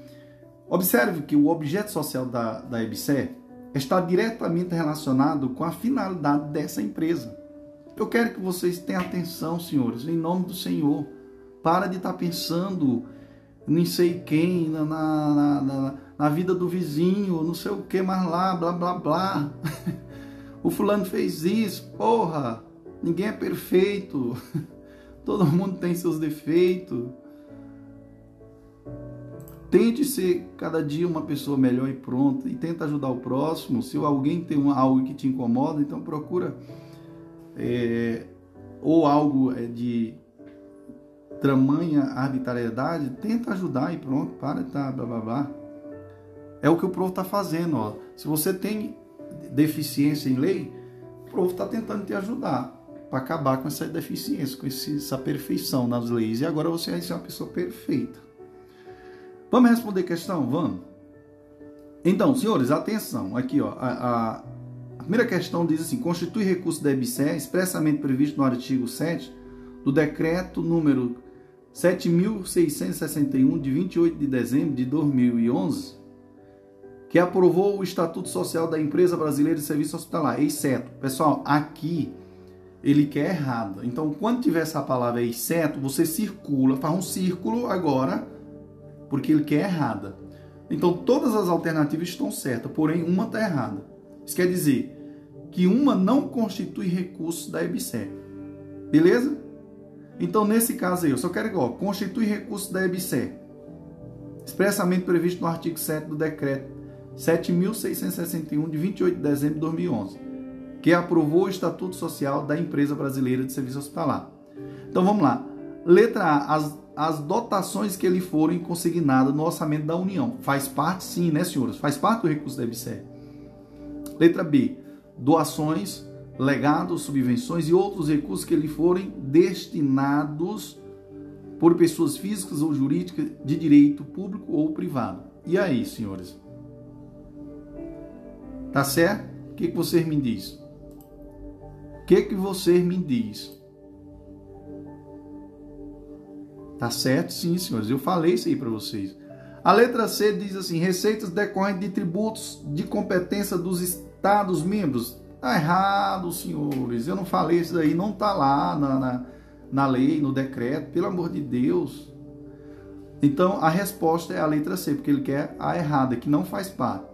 observe que o objeto social da, da EBSE está diretamente relacionado com a finalidade dessa empresa. Eu quero que vocês tenham atenção, senhores, em nome do Senhor. Para de estar pensando nem sei quem, na, na, na, na vida do vizinho, não sei o que mais lá, blá blá blá. (laughs) o fulano fez isso, porra, ninguém é perfeito, (laughs) todo mundo tem seus defeitos. Tente ser cada dia uma pessoa melhor e pronta e tenta ajudar o próximo. Se alguém tem algo que te incomoda, então procura é, ou algo é, de tamanha arbitrariedade, tenta ajudar e pronto, para de tá, blá blá blá. É o que o prof está fazendo. Ó. Se você tem deficiência em lei, o prof está tentando te ajudar para acabar com essa deficiência, com essa perfeição nas leis. E agora você vai ser uma pessoa perfeita. Vamos responder questão? Vamos. Então, senhores, atenção. Aqui, ó, a, a, a primeira questão diz assim: constitui recurso da EBSE expressamente previsto no artigo 7 do decreto número 7.661, de 28 de dezembro de 2011, que aprovou o Estatuto Social da Empresa Brasileira de Serviço Hospitalar, exceto. Pessoal, aqui ele quer errado. Então, quando tiver essa palavra exceto, você circula, faz um círculo agora, porque ele quer errada. Então, todas as alternativas estão certas, porém uma está errada. Isso quer dizer que uma não constitui recurso da EBSER. Beleza? Então, nesse caso aí, eu só quero que, ó, constitui recurso da EBSE, expressamente previsto no artigo 7 do decreto 7.661, de 28 de dezembro de 2011, que aprovou o Estatuto Social da Empresa Brasileira de Serviço Hospitalar. Então, vamos lá. Letra A, as, as dotações que lhe forem consignadas no orçamento da União. Faz parte, sim, né, senhores? Faz parte do recurso da EBSE. Letra B, doações legados, subvenções e outros recursos que lhe forem destinados por pessoas físicas ou jurídicas de direito público ou privado. E aí, senhores? Tá certo? O que, que vocês me diz? O que, que vocês me diz? Tá certo? Sim, senhores. Eu falei isso aí para vocês. A letra C diz assim: receitas decorrentes de tributos de competência dos Estados membros Tá errado, senhores. Eu não falei isso aí, não tá lá na, na, na lei, no decreto, pelo amor de Deus. Então a resposta é a letra C, porque ele quer a errada, que não faz parte.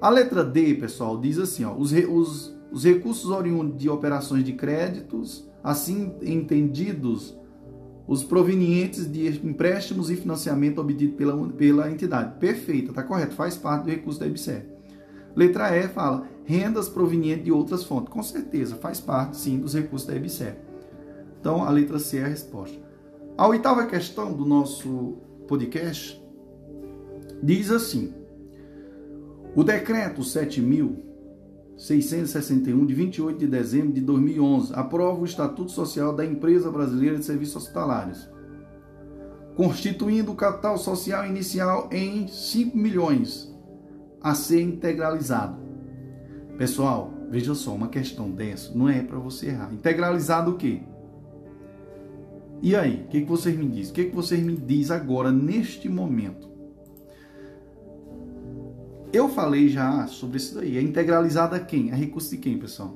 A letra D, pessoal, diz assim: ó, os, os, os recursos oriundos de operações de créditos, assim entendidos, os provenientes de empréstimos e financiamento obtido pela, pela entidade. Perfeito, tá correto, faz parte do recurso da EBSER. Letra E fala rendas provenientes de outras fontes. Com certeza, faz parte sim dos recursos da EBSER. Então, a letra C é a resposta. A oitava questão do nosso podcast diz assim: O decreto 7.661, de 28 de dezembro de 2011, aprova o Estatuto Social da Empresa Brasileira de Serviços Hospitalares, constituindo o capital social inicial em 5 milhões a ser integralizado. Pessoal, veja só, uma questão dessa não é para você errar. Integralizado o quê? E aí, o que, que vocês me dizem? O que, que vocês me dizem agora, neste momento? Eu falei já sobre isso daí. É integralizada quem? É recurso de quem, pessoal?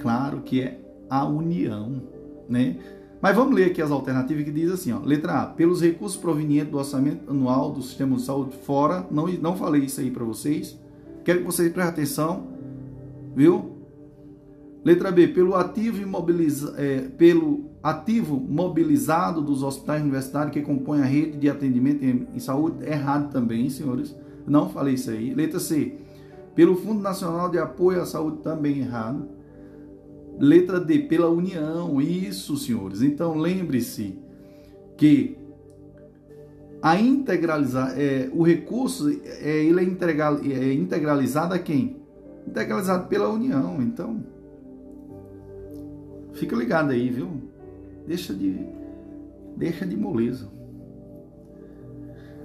Claro que é a União, né? Mas vamos ler aqui as alternativas que diz assim, ó, letra A, pelos recursos provenientes do orçamento anual do sistema de saúde fora, não, não falei isso aí para vocês, quero que vocês prestem atenção, viu? Letra B, pelo ativo, é, pelo ativo mobilizado dos hospitais universitários que compõem a rede de atendimento em, em saúde, errado também, senhores, não falei isso aí. Letra C, pelo Fundo Nacional de Apoio à Saúde, também errado. Letra D, pela união. Isso, senhores. Então lembre-se que a integralizar, é, o recurso é, ele é, integral, é integralizado a quem? Integralizado pela União. Então, fica ligado aí, viu? Deixa de, deixa de moleza.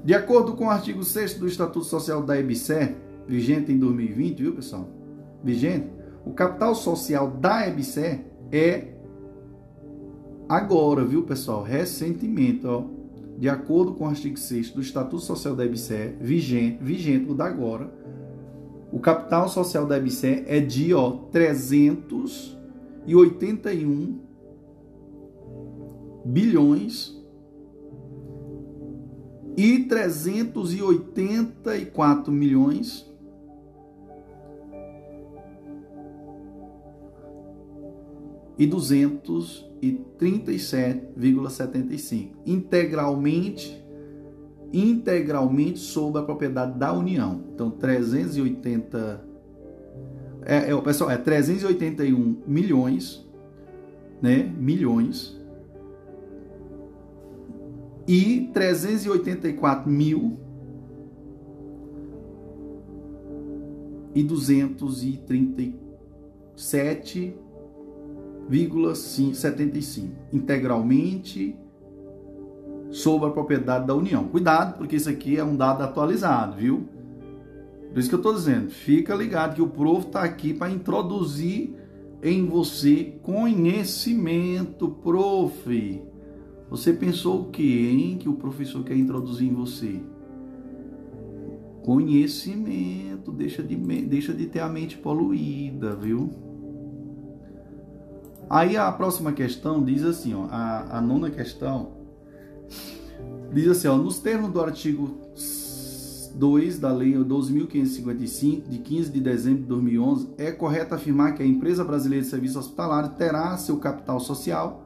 De acordo com o artigo 6 do Estatuto Social da EBSER, vigente em 2020, viu pessoal? Vigente, o capital social da EBSER é agora, viu pessoal? Recentemente, ó de acordo com o artigo 6 do Estatuto Social da EBSE, vigente, vigente o da agora, o capital social da EBSE é de ó, 381 bilhões e 384 milhões e 237,75 integralmente integralmente sob a propriedade da União. Então 380 é, é pessoal, é 381 milhões, né? Milhões e 384 mil e 237 0,75 integralmente sob a propriedade da União. Cuidado, porque isso aqui é um dado atualizado, viu? Por isso que eu estou dizendo, fica ligado que o prof está aqui para introduzir em você conhecimento, prof. Você pensou o que, hein? Que o professor quer introduzir em você? Conhecimento, deixa de, deixa de ter a mente poluída, viu? Aí a próxima questão diz assim, ó, a, a nona questão diz assim, ó, nos termos do artigo 2 da Lei 12.555, de 15 de dezembro de 2011, é correto afirmar que a empresa brasileira de serviço hospitalar terá seu capital social.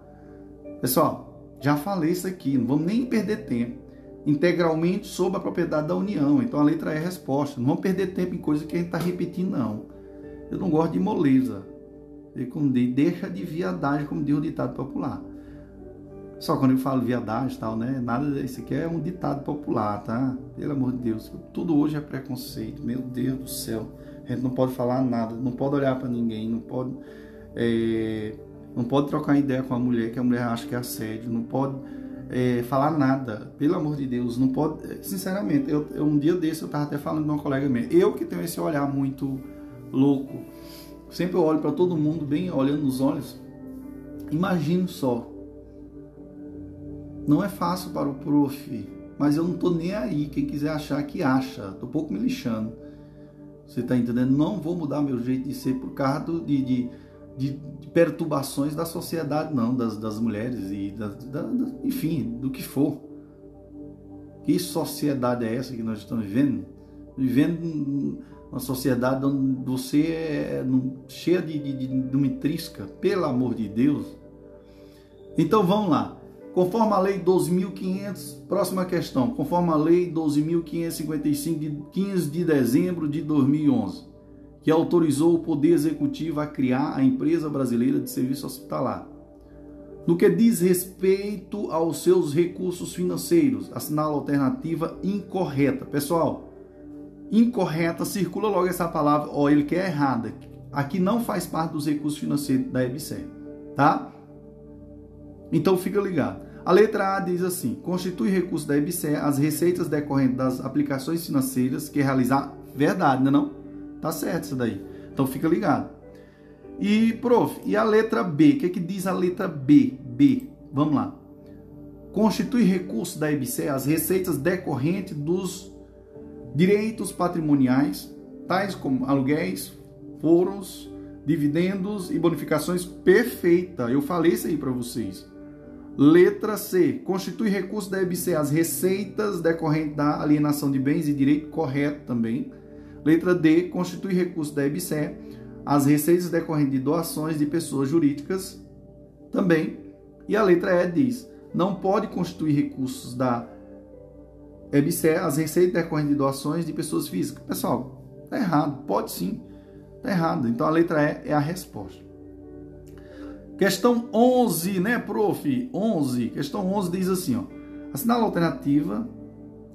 Pessoal, já falei isso aqui, não vamos nem perder tempo. Integralmente sob a propriedade da União. Então a letra é a resposta. Não vamos perder tempo em coisa que a gente está repetindo, não. Eu não gosto de moleza. E como deixa de viadagem, como diz o ditado popular. Só quando eu falo viadagem e tal, né? Nada disso aqui é um ditado popular, tá? Pelo amor de Deus. Tudo hoje é preconceito. Meu Deus do céu. A gente não pode falar nada, não pode olhar para ninguém, não pode. É, não pode trocar ideia com a mulher que a mulher acha que é assédio, não pode é, falar nada, pelo amor de Deus, não pode. Sinceramente, eu, um dia desse eu estava até falando de uma colega minha, eu que tenho esse olhar muito louco Sempre eu olho para todo mundo bem olhando nos olhos. Imagino só. Não é fácil para o prof, mas eu não tô nem aí. Quem quiser achar que acha, tô pouco me lixando. Você tá entendendo? Não vou mudar meu jeito de ser por causa de, de, de, perturbações da sociedade, não, das, das mulheres e da, da, enfim, do que for. Que sociedade é essa que nós estamos vivendo? Vivendo uma sociedade onde você é cheia de, de, de, de uma trisca, pelo amor de Deus. Então vamos lá. Conforme a Lei 12.500, próxima questão. Conforme a Lei 12.555 de 15 de dezembro de 2011, que autorizou o Poder Executivo a criar a Empresa Brasileira de Serviço Hospitalar. No que diz respeito aos seus recursos financeiros, assinala alternativa incorreta. Pessoal, incorreta, circula logo essa palavra, ó, ele quer errada. Aqui não faz parte dos recursos financeiros da EBSER, tá? Então fica ligado. A letra A diz assim: constitui recurso da EBSER as receitas decorrentes das aplicações financeiras que realizar. Verdade, não, é não? Tá certo isso daí. Então fica ligado. E, prof, e a letra B? O que, é que diz a letra B? B. Vamos lá. Constitui recurso da EBSER as receitas decorrentes dos direitos patrimoniais, tais como aluguéis, foros, dividendos e bonificações perfeita. Eu falei isso aí para vocês. Letra C. Constitui recurso da EBC as receitas decorrentes da alienação de bens e direito correto também. Letra D. Constitui recurso da EBC as receitas decorrentes de doações de pessoas jurídicas também. E a letra E diz: não pode constituir recursos da EBSE, as receitas decorrentes de doações de pessoas físicas. Pessoal, tá errado. Pode sim. Tá errado. Então a letra E é a resposta. Questão 11, né, prof? 11. Questão 11 diz assim, ó. Assinala a alternativa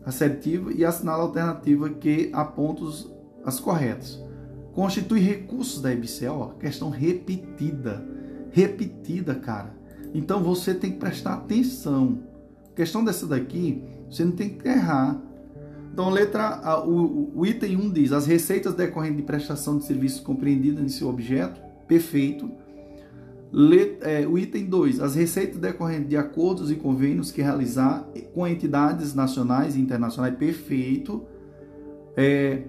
assertiva e assinala a alternativa que aponta as corretas. Constitui recursos da EBC, ó, questão repetida. Repetida, cara. Então você tem que prestar atenção. Questão dessa daqui, você não tem que errar. Então, letra a, o, o, item 1 diz: as receitas decorrentes de prestação de serviços compreendidas em seu objeto, perfeito. Let, é, o item 2: as receitas decorrentes de acordos e convênios que realizar com entidades nacionais e internacionais, perfeito. É,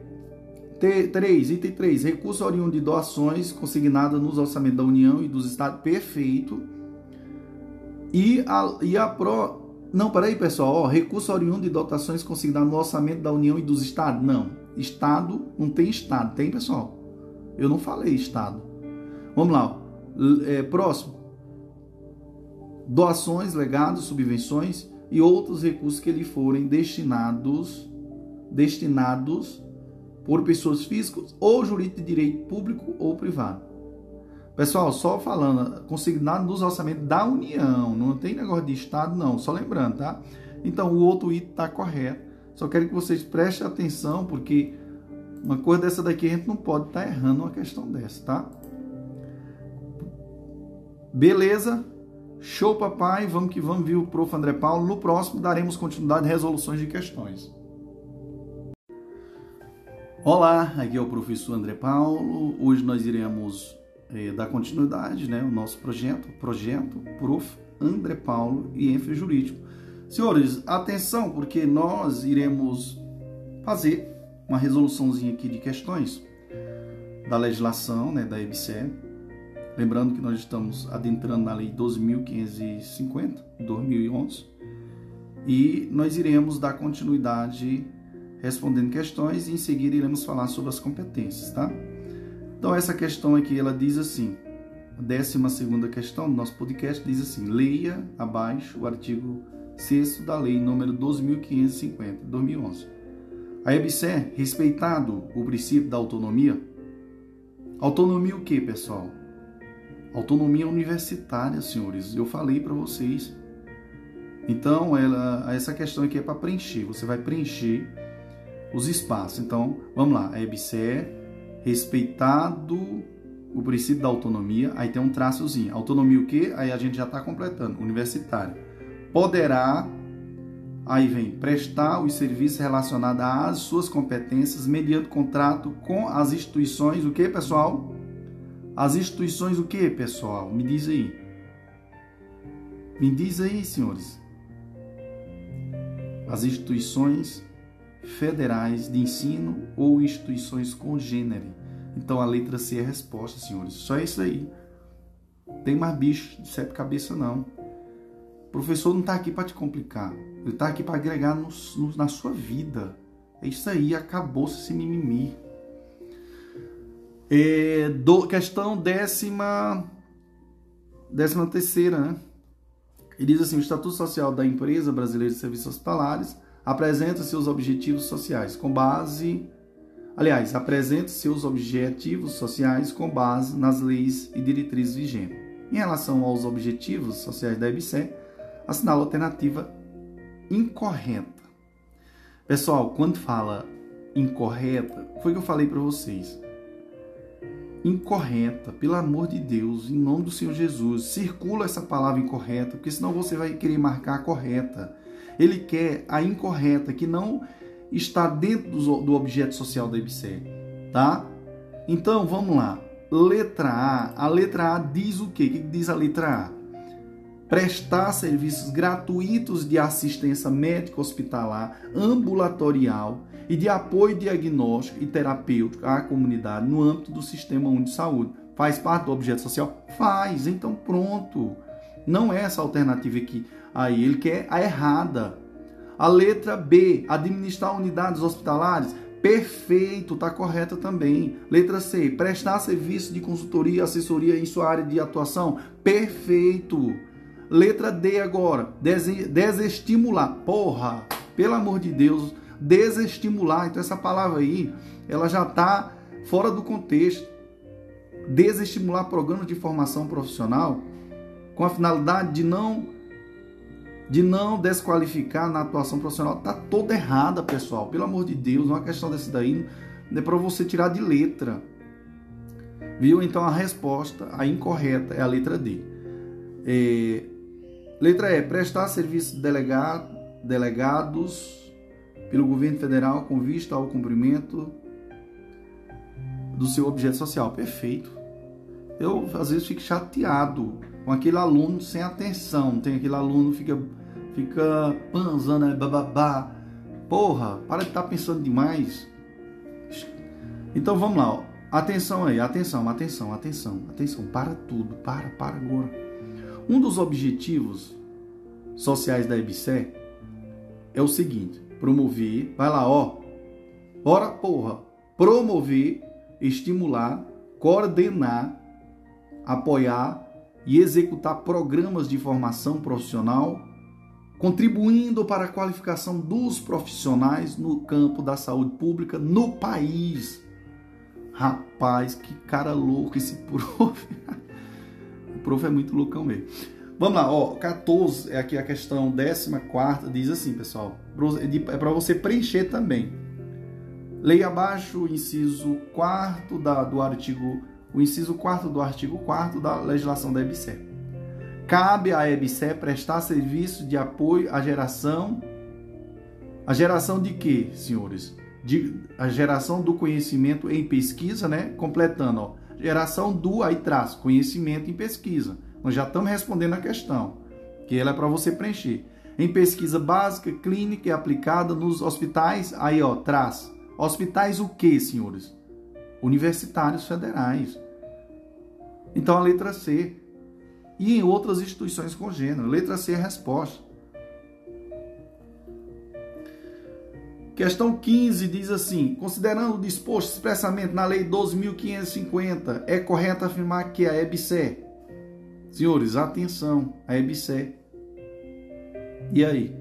3, item 3, recurso oriundo de doações consignadas nos orçamentos da União e dos Estados, perfeito. E a, e a pro, não, peraí, pessoal. Ó, recurso oriundo de dotações consignadas no orçamento da União e dos Estados. Não. Estado não tem Estado. Tem, pessoal? Eu não falei Estado. Vamos lá. É, próximo. Doações, legados, subvenções e outros recursos que lhe forem destinados destinados por pessoas físicas ou jurídicas de direito público ou privado. Pessoal, só falando, consignado nos orçamentos da União, não tem negócio de Estado, não, só lembrando, tá? Então, o outro item está correto. Só quero que vocês prestem atenção, porque uma coisa dessa daqui a gente não pode estar tá errando uma questão dessa, tá? Beleza? Show, papai. Vamos que vamos, viu, prof. André Paulo. No próximo, daremos continuidade resoluções de questões. Olá, aqui é o professor André Paulo. Hoje nós iremos é, dar continuidade, né, o nosso projeto, projeto Prof. André Paulo e Enfe Jurídico. Senhores, atenção, porque nós iremos fazer uma resoluçãozinha aqui de questões da legislação, né, da EBSE. Lembrando que nós estamos adentrando na Lei 12.550, 2011, e nós iremos dar continuidade respondendo questões e em seguida iremos falar sobre as competências, tá? Então, essa questão aqui, ela diz assim, a décima segunda questão do nosso podcast diz assim, leia abaixo o artigo 6 da lei número 12.550, 2011. A EBSE, respeitado o princípio da autonomia, autonomia o que, pessoal? Autonomia universitária, senhores, eu falei para vocês. Então, ela, essa questão aqui é para preencher, você vai preencher os espaços. Então, vamos lá, a EBSE respeitado o princípio da autonomia, aí tem um traçozinho. Autonomia o quê? Aí a gente já está completando. Universitário. Poderá, aí vem, prestar os serviços relacionados às suas competências mediante contrato com as instituições, o que, pessoal? As instituições o que, pessoal? Me diz aí. Me diz aí, senhores. As instituições federais de ensino ou instituições congênere. Então a letra C é a resposta, senhores. Só isso aí. Tem mais bicho de sete cabeças, não. O professor não está aqui para te complicar. Ele está aqui para agregar no, no, na sua vida. É isso aí, acabou esse mimimi. É, do, questão décima, décima terceira, né? Ele diz assim: o Estatuto Social da Empresa Brasileira de Serviços Hospitalares apresenta seus objetivos sociais com base, aliás, apresenta seus objetivos sociais com base nas leis e diretrizes vigentes. Em relação aos objetivos sociais da EBSE, assinala alternativa incorreta. Pessoal, quando fala incorreta, foi o que eu falei para vocês. Incorreta, pelo amor de Deus, em nome do Senhor Jesus, circula essa palavra incorreta, porque senão você vai querer marcar a correta. Ele quer a incorreta, que não está dentro do, objeto social da IBCE, tá? Então, vamos lá. Letra A. A letra A diz o quê? O que diz a letra A? Prestar serviços gratuitos de assistência médica hospitalar, ambulatorial e de apoio diagnóstico e terapêutico à comunidade no âmbito do Sistema Único de Saúde. Faz parte do objeto social? Faz, então pronto. Não é essa alternativa aqui. Aí ele quer a errada. A letra B, administrar unidades hospitalares. Perfeito, tá correta também. Letra C, prestar serviço de consultoria assessoria em sua área de atuação. Perfeito. Letra D agora, desestimular. Porra, pelo amor de Deus, desestimular. Então essa palavra aí, ela já tá fora do contexto. Desestimular programas de formação profissional com a finalidade de não de não desqualificar na atuação profissional tá toda errada, pessoal. Pelo amor de Deus, uma questão desse daí é para você tirar de letra. Viu? Então a resposta, a incorreta, é a letra D. É, letra E, prestar serviço delegado, delegados pelo governo federal com vista ao cumprimento do seu objeto social. Perfeito. Eu às vezes fico chateado com aquele aluno sem atenção. Tem aquele aluno que fica, fica panzando, né, bababá. Porra, para de estar tá pensando demais. Então vamos lá, ó. atenção aí, atenção, atenção, atenção, atenção, para tudo, para, para agora. Um dos objetivos sociais da EBSE é o seguinte: promover, vai lá, ó, bora porra, promover, estimular, coordenar, apoiar e executar programas de formação profissional, contribuindo para a qualificação dos profissionais no campo da saúde pública no país. Rapaz, que cara louco esse (laughs) prof. o prof é muito loucão mesmo. Vamos lá, ó, 14 é aqui a questão 14 diz assim, pessoal, é para você preencher também. Leia abaixo o inciso 4 do artigo o inciso 4 do artigo 4 da legislação da EBSE. Cabe à EBSE prestar serviço de apoio à geração. A geração de quê, senhores? De, a geração do conhecimento em pesquisa, né? Completando, ó, geração do aí traz conhecimento em pesquisa. Nós já estamos respondendo a questão, que ela é para você preencher. Em pesquisa básica, clínica e aplicada nos hospitais, aí ó, traz. Hospitais o que, senhores? Universitários federais. Então a letra C. E em outras instituições congêneras. Letra C é a resposta. Questão 15 diz assim: considerando o disposto expressamente na Lei 12.550, é correto afirmar que a EBSE, senhores, atenção, a EBSE. E aí?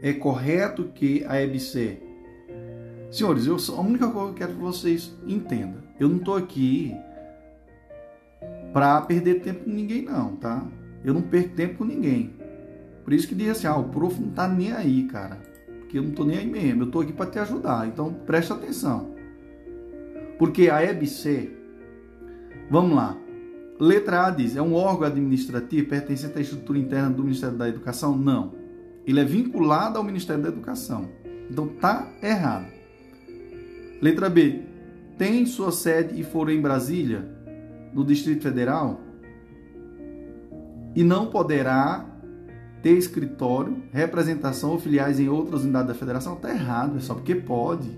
É correto que a EBSE. Senhores, eu, a única coisa que eu quero que vocês entendam: eu não estou aqui para perder tempo com ninguém não, tá? Eu não perco tempo com ninguém. Por isso que diz assim, ah, o prof não tá nem aí, cara. Porque eu não tô nem aí mesmo, eu tô aqui para te ajudar. Então preste atenção. Porque a EBC, vamos lá. Letra A diz, é um órgão administrativo pertencente à estrutura interna do Ministério da Educação? Não. Ele é vinculado ao Ministério da Educação. Então tá errado. Letra B, tem sua sede e for em Brasília? No Distrito Federal e não poderá ter escritório, representação ou filiais em outras unidades da federação. Está errado, é só porque pode.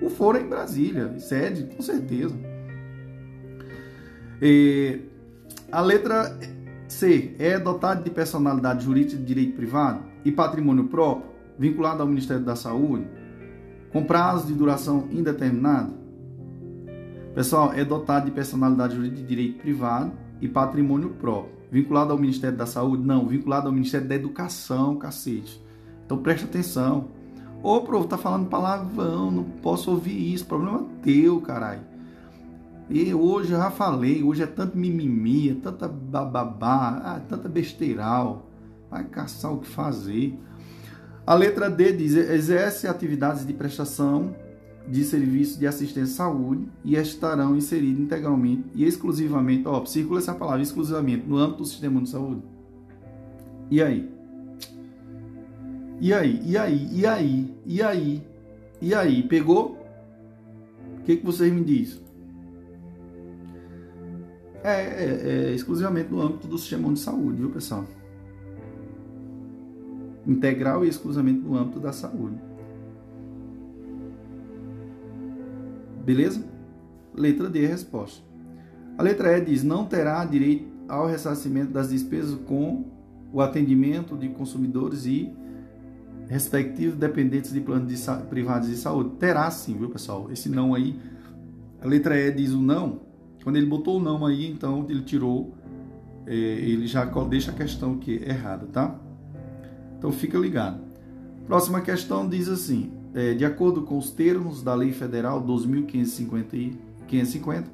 O foro é em Brasília, sede, com certeza. E a letra C é dotado de personalidade jurídica de direito privado e patrimônio próprio, vinculado ao Ministério da Saúde, com prazo de duração indeterminado. Pessoal, é dotado de personalidade jurídica de direito privado e patrimônio próprio. Vinculado ao Ministério da Saúde? Não, vinculado ao Ministério da Educação, cacete. Então preste atenção. Ô, prof, tá falando palavrão, não posso ouvir isso. Problema teu, caralho. E hoje eu já falei, hoje é tanto mimimi, é tanta bababá, ah, tanta besteiral. Vai caçar o que fazer. A letra D diz: exerce atividades de prestação de serviços de assistência à saúde e estarão inseridos integralmente e exclusivamente, ó, circula essa palavra, exclusivamente no âmbito do sistema de saúde. E aí? E aí? E aí? E aí? E aí? E aí? Pegou? O que, que vocês me dizem? É, é, é exclusivamente no âmbito do sistema de saúde, viu, pessoal? Integral e exclusivamente no âmbito da saúde. Beleza? Letra D, resposta. A letra E diz: não terá direito ao ressarcimento das despesas com o atendimento de consumidores e respectivos dependentes de planos de privados de saúde. Terá sim, viu, pessoal? Esse não aí, a letra E diz o não. Quando ele botou o não aí, então ele tirou, é, ele já deixa a questão que é errada, tá? Então fica ligado. Próxima questão diz assim: é, de acordo com os termos da Lei Federal 2550,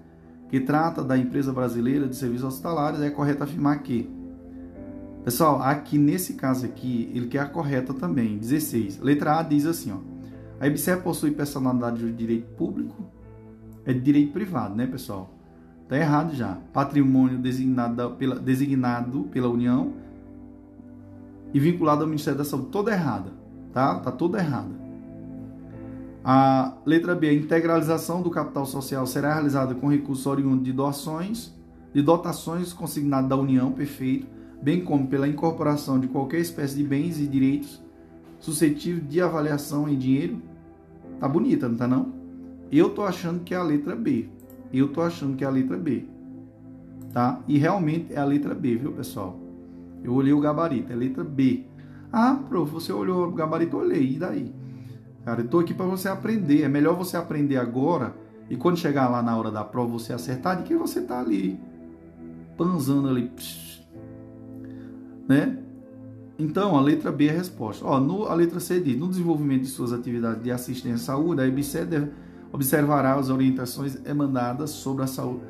que trata da empresa brasileira de serviços hospitalares, é correto afirmar que Pessoal, aqui nesse caso aqui, ele quer a correta também. 16. Letra A diz assim, ó. A EBSER possui personalidade de direito público, é de direito privado, né, pessoal? Tá errado já. Patrimônio designado pela, designado pela União e vinculado ao Ministério da Saúde. Toda errada, tá? Tá toda errada. A letra B, a integralização do capital social será realizada com recurso oriundo de doações, de dotações consignadas da União, perfeito, bem como pela incorporação de qualquer espécie de bens e direitos suscetíveis de avaliação em dinheiro. Tá bonita, não tá não? Eu tô achando que é a letra B. Eu tô achando que é a letra B. Tá? E realmente é a letra B, viu, pessoal? Eu olhei o gabarito, é a letra B. Ah, prof, você olhou o gabarito, olhei, e daí? Cara, eu tô aqui para você aprender. É melhor você aprender agora e quando chegar lá na hora da prova você acertar de que você tá ali panzando ali, né? Então, a letra B é a resposta. Ó, no, a letra C diz: no desenvolvimento de suas atividades de assistência à saúde, a EBC observará as orientações emanadas sobre a saúde,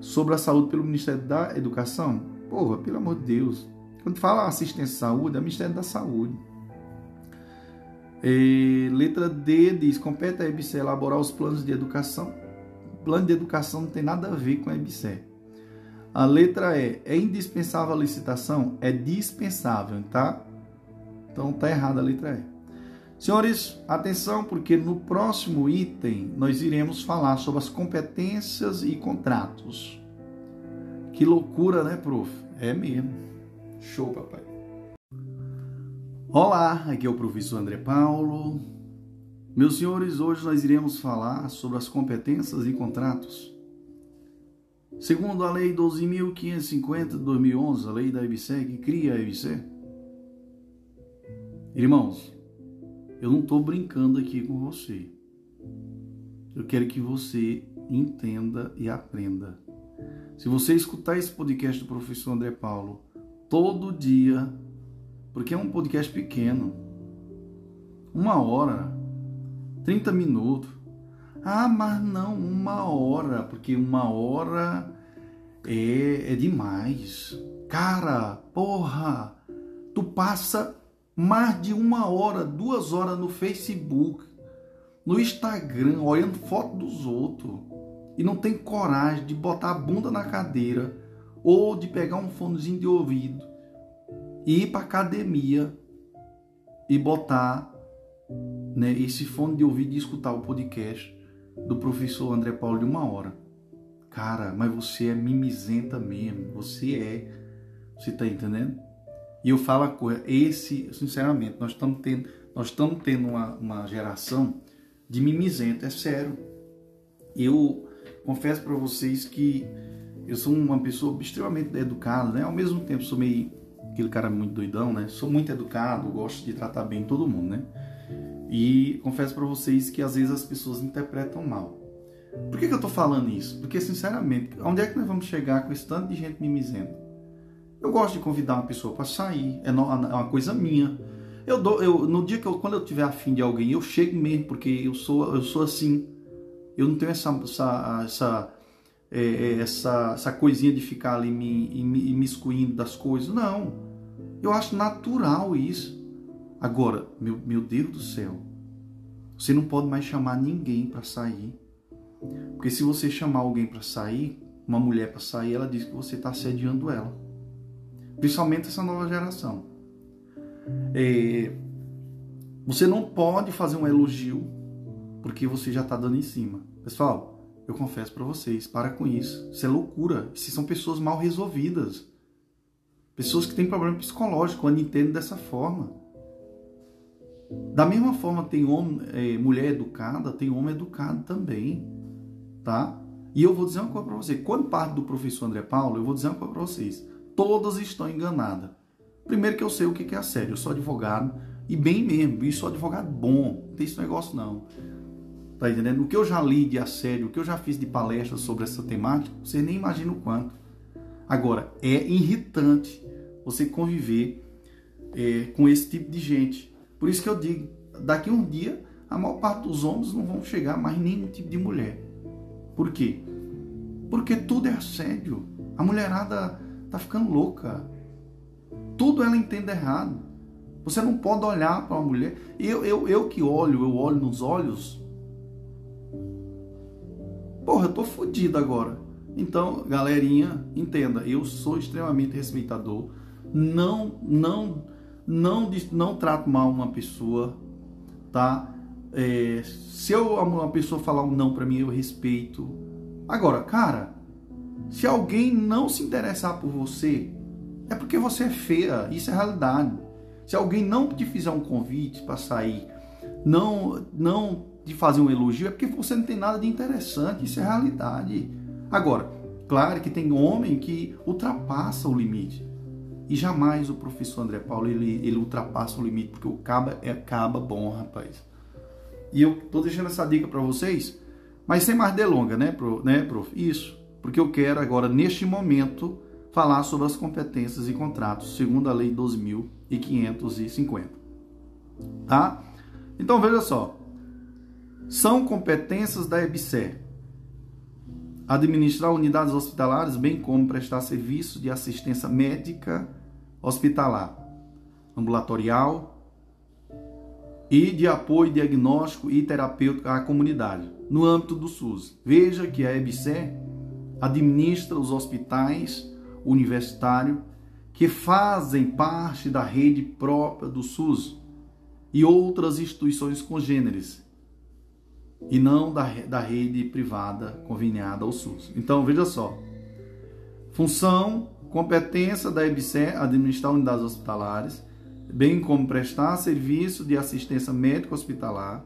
sobre a saúde pelo Ministério da Educação. Porra, pelo amor de Deus. Quando fala assistência à saúde, é o Ministério da Saúde. E, letra D diz: compete a EBC elaborar os planos de educação. Plano de educação não tem nada a ver com a EBC. A letra E é indispensável a licitação? É dispensável, tá? Então tá errada a letra E. Senhores, atenção, porque no próximo item nós iremos falar sobre as competências e contratos. Que loucura, né, prof? É mesmo. Show, papai. Olá, aqui é o professor André Paulo. Meus senhores, hoje nós iremos falar sobre as competências e contratos. Segundo a Lei 12.550 de 2011, a lei da EBC, que cria a EBC, irmãos, eu não estou brincando aqui com você. Eu quero que você entenda e aprenda. Se você escutar esse podcast do professor André Paulo todo dia, porque é um podcast pequeno. Uma hora, 30 minutos. Ah, mas não, uma hora, porque uma hora é, é demais. Cara, porra, tu passa mais de uma hora, duas horas no Facebook, no Instagram, olhando foto dos outros e não tem coragem de botar a bunda na cadeira ou de pegar um fonezinho de ouvido ir para academia e botar né, esse fone de ouvido e escutar o podcast do professor André Paulo de uma hora. Cara, mas você é mimizenta mesmo. Você é. Você tá entendendo? E eu falo a coisa, esse, sinceramente, nós estamos tendo, nós estamos tendo uma, uma geração de mimizenta, é sério. Eu confesso para vocês que eu sou uma pessoa extremamente educada, né? Ao mesmo tempo sou meio aquele cara muito doidão, né? Sou muito educado, gosto de tratar bem todo mundo, né? E confesso para vocês que às vezes as pessoas interpretam mal. Por que, que eu tô falando isso? Porque, sinceramente, onde é que nós vamos chegar com esse tanto de gente mimizenta? Eu gosto de convidar uma pessoa para sair, é, é uma coisa minha. Eu dou, eu, no dia que eu, quando eu tiver afim de alguém, eu chego mesmo, porque eu sou, eu sou assim. Eu não tenho essa, essa, essa é, é, essa, essa coisinha de ficar ali me, me, me das coisas. Não. Eu acho natural isso. Agora, meu, meu Deus do céu, você não pode mais chamar ninguém para sair. Porque se você chamar alguém para sair, uma mulher para sair, ela diz que você está assediando ela. Principalmente essa nova geração. É, você não pode fazer um elogio porque você já está dando em cima. Pessoal, eu confesso para vocês, para com isso. Isso é loucura. Isso são pessoas mal resolvidas. Pessoas que têm problema psicológico quando entendem dessa forma. Da mesma forma tem homem, é, mulher educada, tem homem educado também, tá? E eu vou dizer uma coisa para você. Quando parte do professor André Paulo, eu vou dizer uma coisa para vocês. Todas estão enganadas. Primeiro que eu sei o que é assédio. Eu sou advogado e bem mesmo. E sou advogado bom. Não tem esse negócio não. Tá entendendo? O que eu já li de assédio, o que eu já fiz de palestras sobre essa temática, você nem imagina o quanto. Agora, é irritante você conviver é, com esse tipo de gente. Por isso que eu digo, daqui a um dia, a maior parte dos homens não vão chegar mais nenhum tipo de mulher. Por quê? Porque tudo é assédio. A mulherada tá ficando louca. Tudo ela entende errado. Você não pode olhar para uma mulher. Eu, eu, eu que olho, eu olho nos olhos. Porra, eu tô fodido agora. Então, galerinha, entenda, eu sou extremamente respeitador. Não, não, não, não trato mal uma pessoa, tá? É, se eu, uma pessoa falar um não para mim, eu respeito. Agora, cara, se alguém não se interessar por você, é porque você é feia. Isso é realidade. Se alguém não te fizer um convite para sair, não, não te fazer um elogio, é porque você não tem nada de interessante. Isso é realidade. Agora, claro que tem homem que ultrapassa o limite. E jamais o professor André Paulo ele, ele ultrapassa o limite, porque o caba é caba bom, rapaz. E eu tô deixando essa dica para vocês, mas sem mais delonga, né, prof? né, prof? Isso, porque eu quero agora, neste momento, falar sobre as competências e contratos, segundo a Lei 12.550. Tá? Então, veja só. São competências da EBSER. Administrar unidades hospitalares, bem como prestar serviço de assistência médica hospitalar, ambulatorial, e de apoio diagnóstico e terapêutico à comunidade, no âmbito do SUS. Veja que a EBSE administra os hospitais universitários que fazem parte da rede própria do SUS e outras instituições congêneres, e não da, da rede privada conveniada ao SUS. Então, veja só. Função, competência da EBSE administrar unidades hospitalares, bem como prestar serviço de assistência médica hospitalar,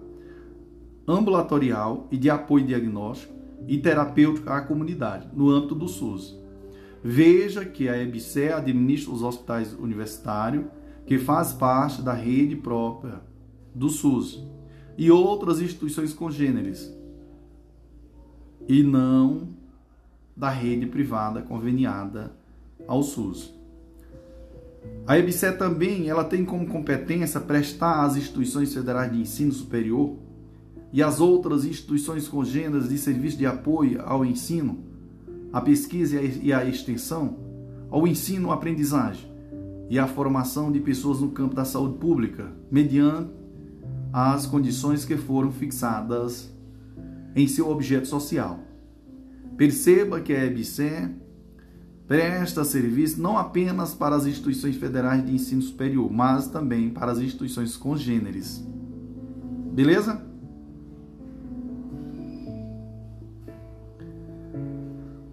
ambulatorial e de apoio diagnóstico e terapêutico à comunidade, no âmbito do SUS. Veja que a EBSE administra os hospitais universitários, que faz parte da rede própria do SUS, e outras instituições congêneres, e não da rede privada conveniada ao SUS. A EBSE também ela tem como competência prestar às instituições federais de ensino superior e às outras instituições congêneras de serviço de apoio ao ensino, à pesquisa e à extensão, ao ensino, aprendizagem e à formação de pessoas no campo da saúde pública, mediante as condições que foram fixadas em seu objeto social. Perceba que a EBSE presta serviço não apenas para as instituições federais de ensino superior, mas também para as instituições congêneres. Beleza?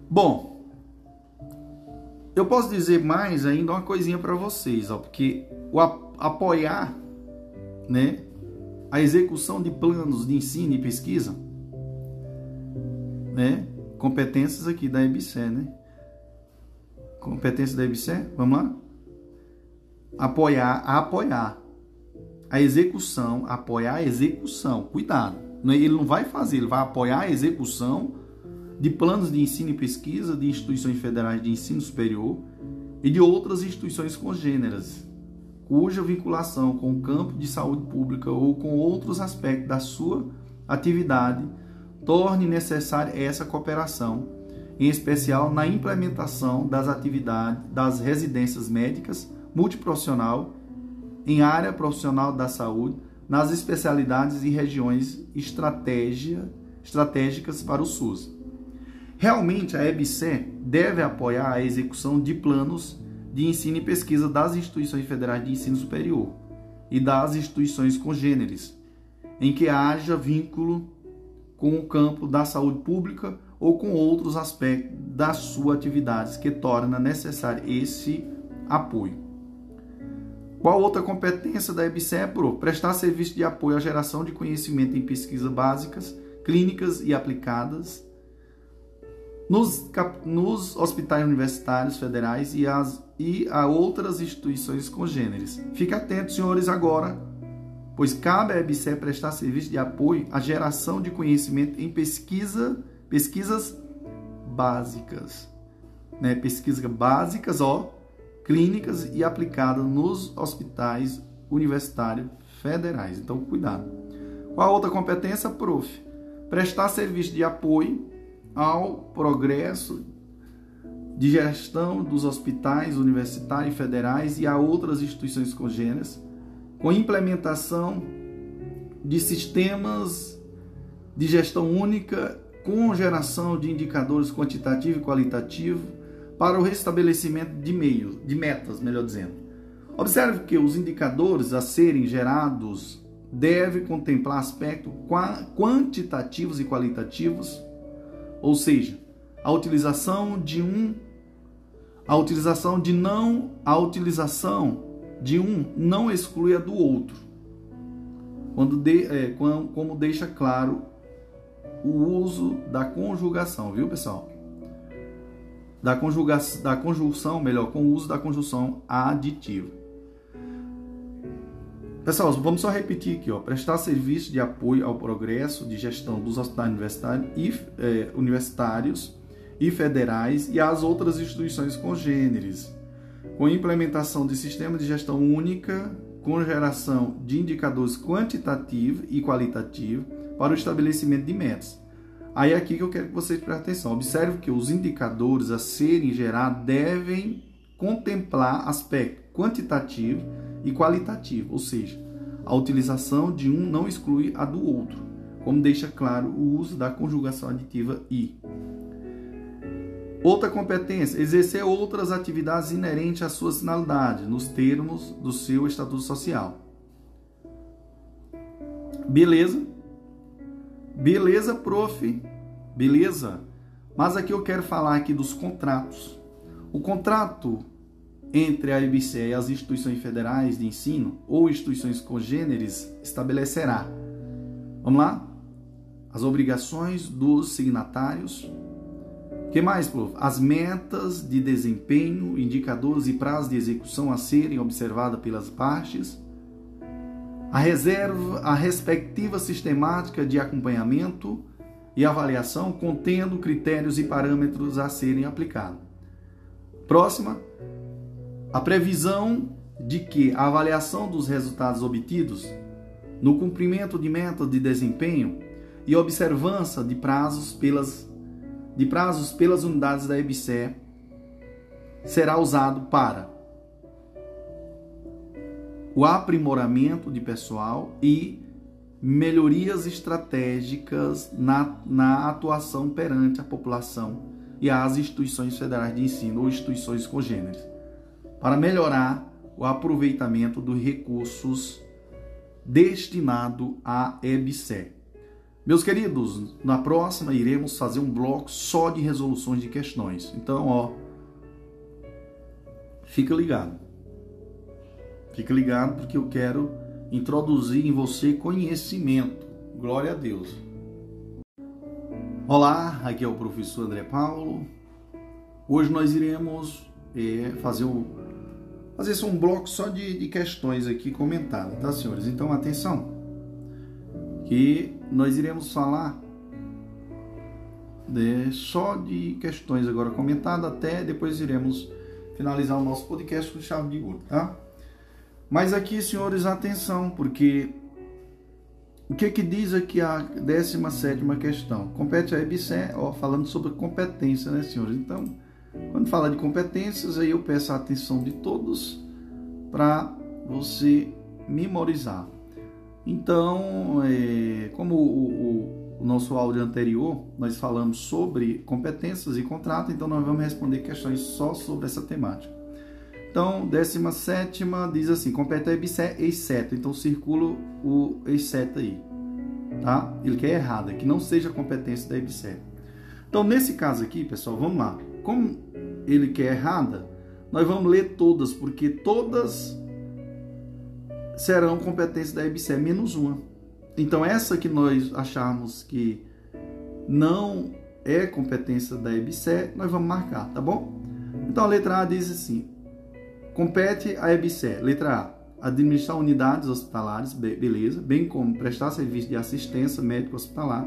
Bom, eu posso dizer mais ainda uma coisinha para vocês, ó, porque o apoiar, né, a execução de planos de ensino e pesquisa, né, competências aqui da EBSE, né, competência deve ser, vamos lá? Apoiar, apoiar. A execução, apoiar a execução. Cuidado. É, ele não vai fazer, ele vai apoiar a execução de planos de ensino e pesquisa de instituições federais de ensino superior e de outras instituições congêneras, cuja vinculação com o campo de saúde pública ou com outros aspectos da sua atividade torne necessária essa cooperação em especial na implementação das atividades das residências médicas multiprofissional em área profissional da saúde, nas especialidades e regiões estratégia, estratégicas para o SUS. Realmente, a EBSE deve apoiar a execução de planos de ensino e pesquisa das instituições federais de ensino superior e das instituições congêneres, em que haja vínculo com o campo da saúde pública ou com outros aspectos da sua atividade que torna necessário esse apoio. Qual outra competência da EBSEPRO? Prestar serviço de apoio à geração de conhecimento em pesquisas básicas, clínicas e aplicadas nos, nos hospitais universitários federais e, as, e a outras instituições congêneres. Fique atento, senhores, agora, pois cabe à EBSE prestar serviço de apoio à geração de conhecimento em pesquisa pesquisas básicas, né? Pesquisas básicas, ó, clínicas e aplicadas nos hospitais universitários federais. Então, cuidado. Qual a outra competência, prof? Prestar serviço de apoio ao progresso de gestão dos hospitais universitários e federais e a outras instituições congêneres, com implementação de sistemas de gestão única com geração de indicadores quantitativo e qualitativo para o restabelecimento de meios, de metas, melhor dizendo. Observe que os indicadores a serem gerados devem contemplar aspectos quantitativos e qualitativos, ou seja, a utilização de um a utilização de não a utilização de um não exclui a do outro. Quando de, é, como deixa claro o uso da conjugação, viu, pessoal? Da, conjuga, da conjunção, melhor, com o uso da conjunção aditiva. Pessoal, vamos só repetir aqui, ó. Prestar serviço de apoio ao progresso de gestão dos hospitais universitários e, é, universitários e federais e às outras instituições congêneres, com implementação de sistema de gestão única, com geração de indicadores quantitativos e qualitativos para o estabelecimento de metas. Aí é aqui que eu quero que vocês prestem atenção. Observe que os indicadores a serem gerados devem contemplar aspecto quantitativo e qualitativo, ou seja, a utilização de um não exclui a do outro, como deixa claro o uso da conjugação aditiva e. Outra competência, exercer outras atividades inerentes às suas finalidades, nos termos do seu estatuto social. Beleza? Beleza, prof. Beleza? Mas aqui eu quero falar aqui dos contratos. O contrato entre a IBCE e as instituições federais de ensino ou instituições congêneres estabelecerá. Vamos lá? As obrigações dos signatários, que mais, prof? As metas de desempenho, indicadores e prazos de execução a serem observadas pelas partes. A reserva, a respectiva sistemática de acompanhamento e avaliação contendo critérios e parâmetros a serem aplicados. Próxima, a previsão de que a avaliação dos resultados obtidos no cumprimento de metas de desempenho e observância de prazos pelas de prazos pelas unidades da EBSE será usado para o aprimoramento de pessoal e melhorias estratégicas na, na atuação perante a população e as instituições federais de ensino ou instituições congêneres, para melhorar o aproveitamento dos recursos destinado à EBSE. Meus queridos, na próxima iremos fazer um bloco só de resoluções de questões. Então, ó, fica ligado. Fica ligado porque eu quero introduzir em você conhecimento. Glória a Deus. Olá, aqui é o professor André Paulo. Hoje nós iremos é, fazer, o, fazer um bloco só de, de questões aqui comentadas, tá, senhores? Então, atenção que nós iremos falar de, só de questões agora comentadas, até depois iremos finalizar o nosso podcast com chave de ouro, tá? Mas aqui, senhores, atenção, porque o que que diz aqui a 17 questão? Compete a EBSE, ó, falando sobre competência, né, senhores? Então, quando fala de competências, aí eu peço a atenção de todos para você memorizar. Então, é, como o, o, o, nosso áudio anterior, nós falamos sobre competências e contrato, então nós vamos responder questões só sobre essa temática. Então, 17 diz assim: compete a EBSE, exceto. Então, circula o exceto aí. Tá? Ele quer errada, que não seja competência da EBSE. Então, nesse caso aqui, pessoal, vamos lá. Como ele quer errada, nós vamos ler todas, porque todas serão competências da EBSE menos uma. Então, essa que nós acharmos que não é competência da EBSE, nós vamos marcar, tá bom? Então, a letra A diz assim: compete a EBSE. Letra A, administrar unidades hospitalares, beleza, bem como prestar serviço de assistência médico-hospitalar,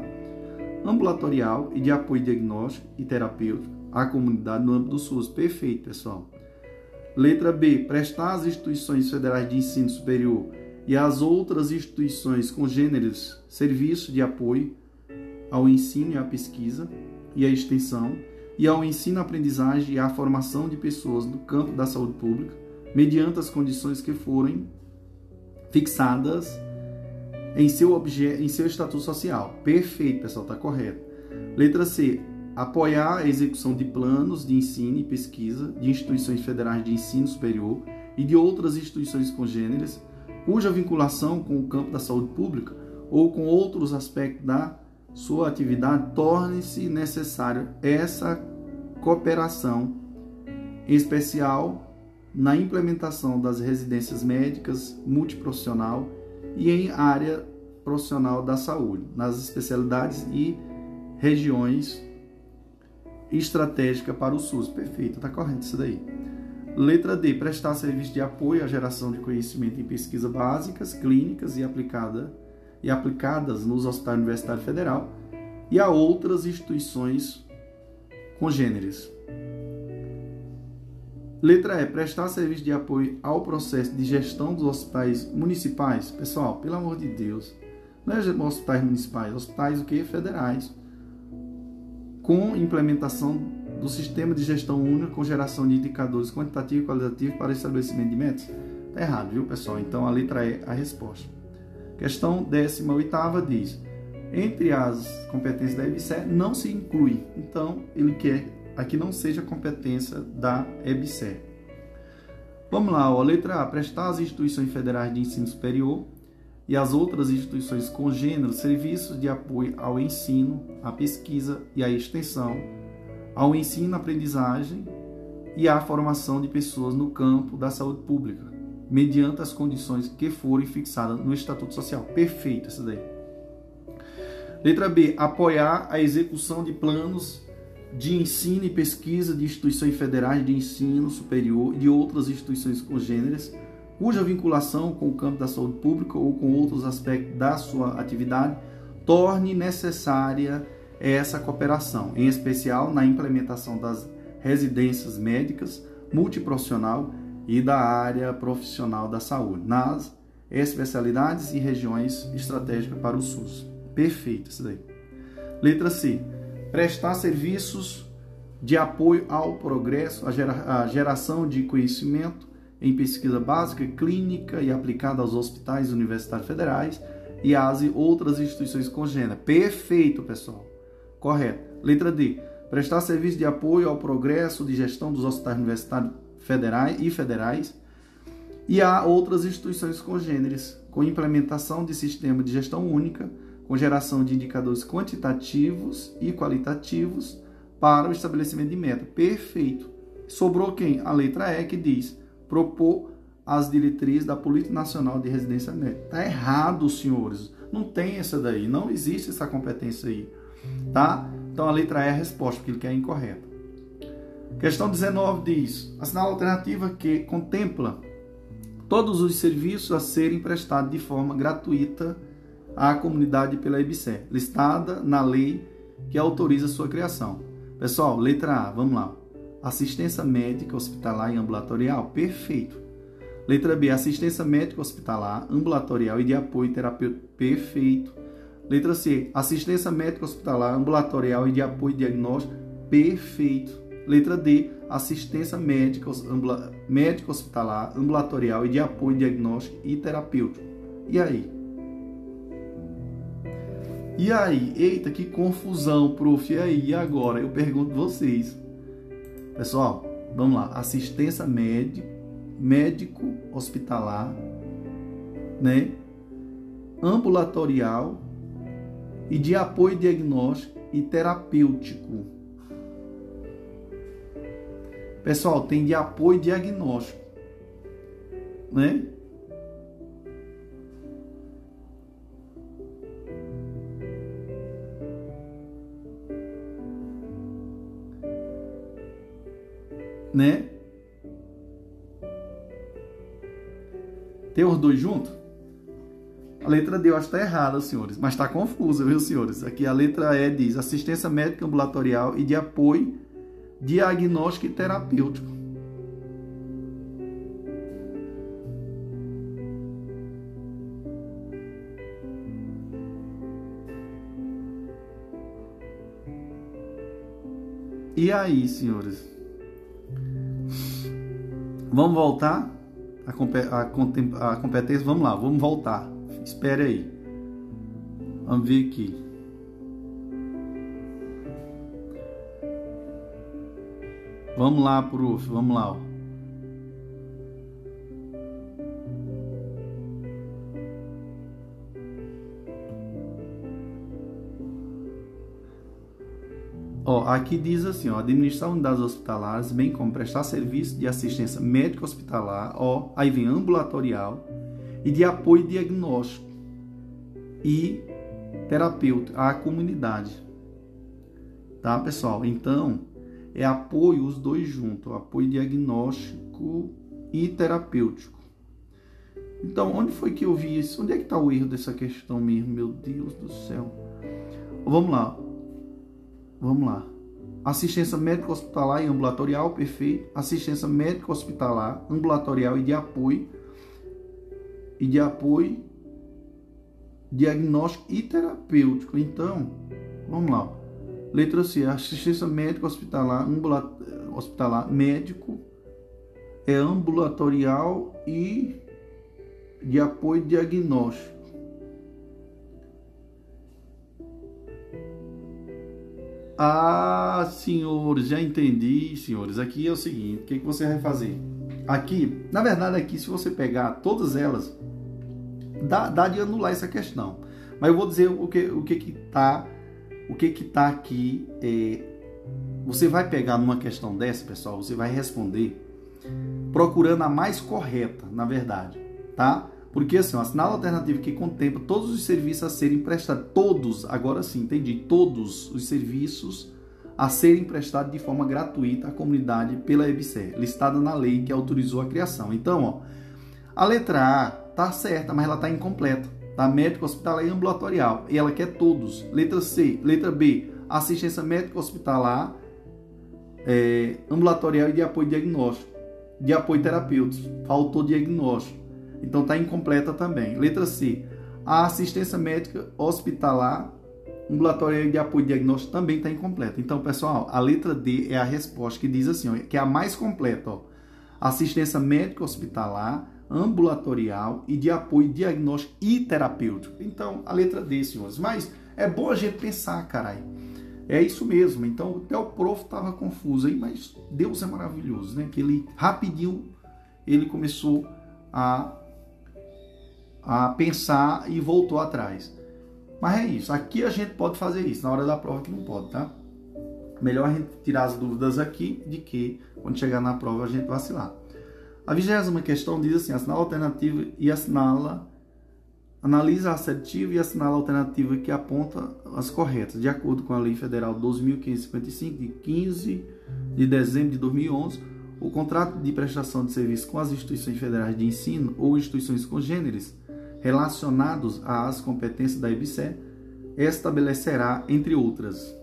ambulatorial e de apoio diagnóstico e terapêutico à comunidade no âmbito do SUS. Perfeito, pessoal. Letra B. Prestar às instituições federais de ensino superior e às outras instituições congêneres serviço de apoio ao ensino e à pesquisa e à extensão e ao ensino-aprendizagem e à formação de pessoas no campo da saúde pública, mediante as condições que forem fixadas em seu, objeto, em seu estatuto social. Perfeito, pessoal, está correto. Letra C. Apoiar a execução de planos de ensino e pesquisa de instituições federais de ensino superior e de outras instituições congêneres, cuja vinculação com o campo da saúde pública ou com outros aspectos da sua atividade torne-se necessário essa cooperação, em especial na implementação das residências médicas multiprofissional e em área profissional da saúde, nas especialidades e regiões estratégicas para o SUS. Perfeito, está correto isso daí. Letra D. Prestar serviço de apoio à geração de conhecimento em pesquisa básicas, clínicas e, aplicada, e aplicadas nos hospitais universitários federal e a outras instituições congêneres. Letra E. Prestar serviço de apoio ao processo de gestão dos hospitais municipais. Pessoal, pelo amor de Deus, não é hospitais municipais, hospitais o que? Federais. Com implementação do sistema de gestão única com geração de indicadores quantitativos e qualitativos para estabelecimento de metas. Está errado, viu, pessoal? Então a letra E é a resposta. Questão 18 diz: entre as competências da EBSE não se inclui. Então, ele quer aqui não seja competência da EBSE. Vamos lá, ó, letra A, prestar às instituições federais de ensino superior e às outras instituições congêneros serviços de apoio ao ensino, à pesquisa e à extensão, ao ensino, aprendizagem e à formação de pessoas no campo da saúde pública, mediante as condições que forem fixadas no Estatuto Social. Perfeito isso daí. Letra B, apoiar a execução de planos de ensino e pesquisa de instituições federais de ensino superior e de outras instituições congêneres, cuja vinculação com o campo da saúde pública ou com outros aspectos da sua atividade torne necessária essa cooperação, em especial na implementação das residências médicas, multiprofissional e da área profissional da saúde, nas especialidades e regiões estratégicas para o SUS. Perfeito isso daí. Letra C prestar serviços de apoio ao progresso, à gera, geração de conhecimento em pesquisa básica, clínica e aplicada aos hospitais universitários federais e às outras instituições congêneras. Perfeito, pessoal. Correto. Letra D. Prestar serviço de apoio ao progresso de gestão dos hospitais universitários federais e federais e a outras instituições congêneres, com implementação de sistema de gestão única, com geração de indicadores quantitativos e qualitativos para o estabelecimento de meta. Perfeito. Sobrou quem? A letra E que diz propor as diretrizes da Política Nacional de Residência Médica. Tá errado, senhores. Não tem essa daí, não existe essa competência aí, tá? Então a letra E é a resposta, porque ele quer incorreta. Questão 19 diz: assinar a alternativa que contempla todos os serviços a serem prestados de forma gratuita à comunidade pela IBSE, listada na lei que autoriza sua criação. Pessoal, letra A, vamos lá. Assistência médica hospitalar e ambulatorial, perfeito. Letra B, assistência médica hospitalar, ambulatorial e de apoio terapêutico, perfeito. Letra C, assistência médica hospitalar, ambulatorial e de apoio diagnóstico, perfeito. Letra D, assistência médica, ambula, médica hospitalar, ambulatorial e de apoio diagnóstico e terapêutico. E aí? E aí? Eita, que confusão, prof. E aí? E agora? Eu pergunto vocês. Pessoal, vamos lá. Assistência médico, médico hospitalar, né? Ambulatorial e de apoio diagnóstico e terapêutico. Pessoal, tem de apoio diagnóstico, né? Né? Tem os dois juntos? A letra D eu acho que está errada, senhores, mas está confusa, viu, senhores? Aqui a letra E diz assistência médica ambulatorial e de apoio diagnóstico e terapêutico. E aí, senhores? Vamos voltar a, a, a competência? Vamos lá, vamos voltar. Espere aí. Vamos ver aqui. Vamos lá, prof. Vamos lá. Ó. Ó, aqui diz assim, ó, administrar unidades hospitalares, bem como prestar serviço de assistência médica hospitalar, ó, aí vem ambulatorial e de apoio diagnóstico e terapêutico à comunidade. Tá, pessoal? Então, é apoio os dois juntos, apoio diagnóstico e terapêutico. Então, onde foi que eu vi isso? Onde é que está o erro dessa questão mesmo? Meu Deus do céu. Vamos lá. Vamos lá. Assistência médica hospitalar e ambulatorial, perfeito. Assistência médica hospitalar, ambulatorial e de apoio. E de apoio, diagnóstico e terapêutico. Então, vamos lá. Letra C, assistência médica hospitalar, hospitalar médico, é ambulatorial e de apoio diagnóstico. Ah, senhores, já entendi, senhores. Aqui é o seguinte, o que, que você vai fazer? Aqui, na verdade, aqui, se você pegar todas elas, dá, dá de anular essa questão. Mas eu vou dizer o que o que que tá, o que que tá aqui. É, você vai pegar numa questão dessa, pessoal, você vai responder procurando a mais correta, na verdade, tá? Porque assim, o assinala alternativo que contempla todos os serviços a serem prestados, todos, agora sim, entendi, todos os serviços a serem prestados de forma gratuita à comunidade pela EBSER, listada na lei que autorizou a criação. Então, ó, a letra A tá certa, mas ela tá incompleta. Tá? Médico hospitalar e ambulatorial. E ela quer todos. Letra C, letra B, assistência médica hospitalar, é, ambulatorial e de apoio diagnóstico. De apoio terapêutico. Faltou diagnóstico. Então está incompleta também. Letra C. A assistência médica hospitalar ambulatorial de apoio diagnóstico também está incompleta. Então, pessoal, a letra D é a resposta que diz assim, ó, que é a mais completa. Ó. Assistência médica hospitalar, ambulatorial e de apoio diagnóstico e terapêutico. Então, a letra D, senhores. Mas é bom a gente pensar, caralho. É isso mesmo. Então, até o prof estava confuso aí, mas Deus é maravilhoso, né? Que ele rapidinho ele começou a a pensar e voltou atrás. Mas é isso. Aqui a gente pode fazer isso. Na hora da prova que não pode, tá? Melhor a gente tirar as dúvidas aqui de que quando chegar na prova a gente vacilar. A vigésima questão diz assim: assinala a alternativa e assinala, analisa a assertiva e assinala a alternativa que aponta as corretas, de acordo com a Lei Federal 12.555, de 15 de dezembro de 2011. O contrato de prestação de serviço com as instituições federais de ensino ou instituições congêneres relacionados às competências da IBCE, estabelecerá, entre outras.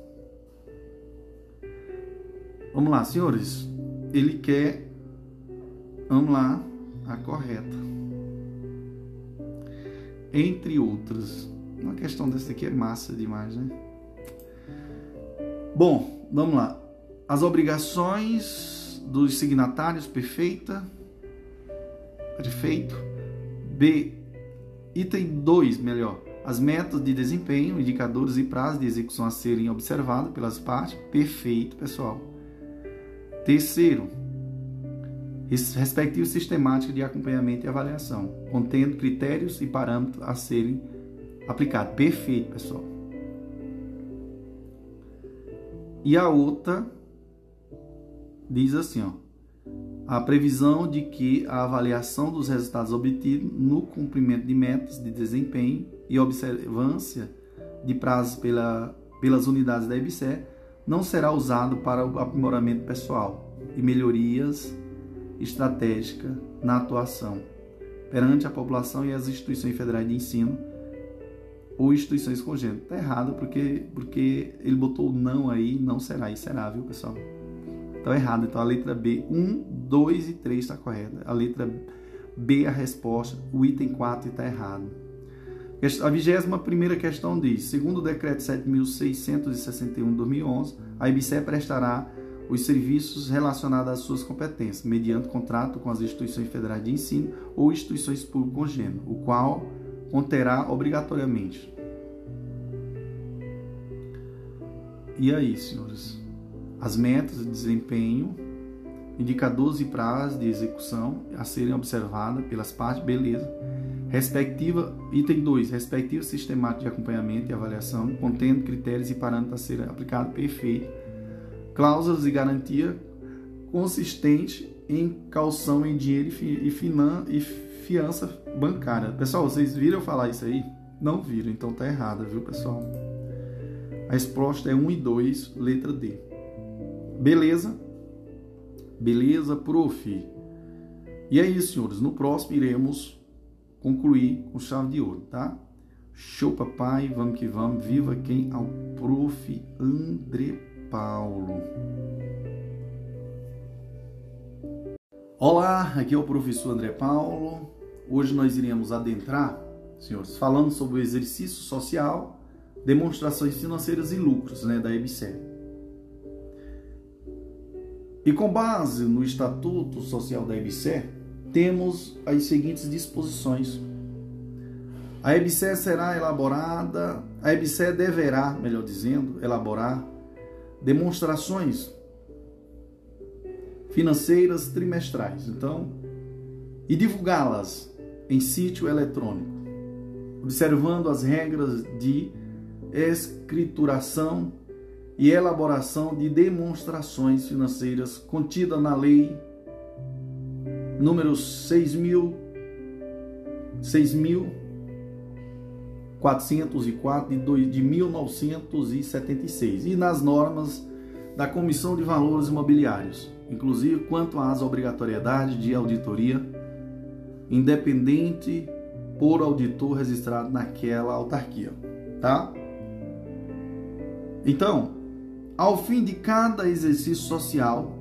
Vamos lá, senhores. Ele quer, vamos lá, a correta. Entre outras. Uma questão dessa aqui é massa demais, né? Bom, vamos lá. As obrigações dos signatários, perfeita. Perfeito. B. Item 2, melhor. As metas de desempenho, indicadores e prazos de execução a serem observados pelas partes. Perfeito, pessoal. Terceiro, respectivo sistemática de acompanhamento e avaliação, contendo critérios e parâmetros a serem aplicados. Perfeito, pessoal. E a outra diz assim, ó a previsão de que a avaliação dos resultados obtidos no cumprimento de metas de desempenho e observância de prazos pela, pelas unidades da EBSE não será usado para o aprimoramento pessoal e melhorias estratégicas na atuação perante a população e as instituições federais de ensino ou instituições congênitas. Está errado porque, porque ele botou não aí, não será e será, viu pessoal? Então errado. Então a letra B, 1, 2 e 3 está correta. A letra B a resposta, o item 4 está errado. A vigésima primeira questão diz: segundo o decreto 7.661 de 2011, a IBCE prestará os serviços relacionados às suas competências, mediante contrato com as instituições federais de ensino ou instituições públicas congêneres, o qual conterá obrigatoriamente. E aí, senhores? As metas de desempenho, indicadores e prazos de execução a serem observadas pelas partes, beleza. Respectiva, item 2, respectiva sistemática de acompanhamento e avaliação, contendo critérios e parâmetros a serem aplicados, perfeito. Cláusulas de garantia consistente em calção em dinheiro e, finan, e fiança bancária. Pessoal, vocês viram falar isso aí? Não viram, então tá errado, viu, pessoal? A resposta é 1 e 2, letra D. Beleza? Beleza, prof. E é isso, senhores. No próximo iremos concluir com chave de ouro, tá? Show, papai. Vamos que vamos. Viva quem? Ao prof. André Paulo. Olá, aqui é o professor André Paulo. Hoje nós iremos adentrar, senhores, falando sobre o exercício social, demonstrações financeiras e lucros, né, da EBSER. E com base no Estatuto Social da EBSER, temos as seguintes disposições. A EBSER será elaborada, a EBSER deverá, melhor dizendo, elaborar demonstrações financeiras trimestrais. Então, e divulgá-las em sítio eletrônico, observando as regras de escrituração e elaboração de demonstrações financeiras contida na lei número 6000 6404 de 1976 e nas normas da Comissão de Valores Imobiliários, inclusive quanto às obrigatoriedades de auditoria independente por auditor registrado naquela autarquia, tá? Então, ao fim de cada exercício social,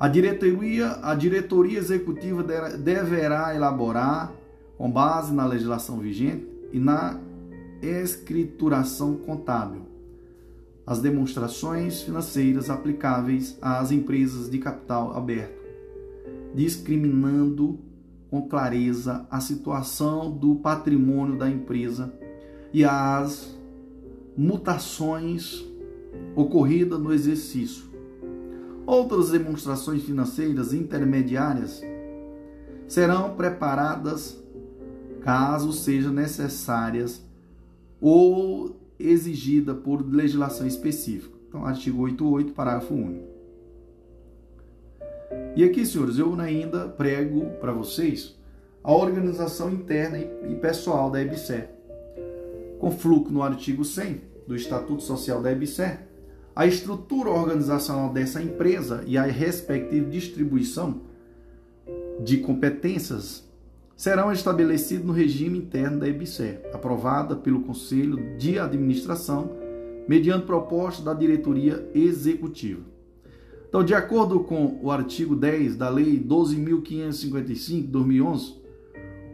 a diretoria, a diretoria executiva deverá elaborar, com base na legislação vigente e na escrituração contábil, as demonstrações financeiras aplicáveis às empresas de capital aberto discriminando com clareza a situação do patrimônio da empresa e as mutações ocorridas no exercício. Outras demonstrações financeiras intermediárias serão preparadas caso sejam necessárias ou exigida por legislação específica. Então, artigo 88, parágrafo único. E aqui, senhores, eu ainda prego para vocês a organização interna e pessoal da EBSER. Com fluxo no artigo 100 do Estatuto Social da EBSER, a estrutura organizacional dessa empresa e a respectiva distribuição de competências serão estabelecidos no regime interno da EBSER, aprovada pelo Conselho de Administração mediante proposta da diretoria executiva. Então, de acordo com o artigo 10 da Lei 12.555 de 2011,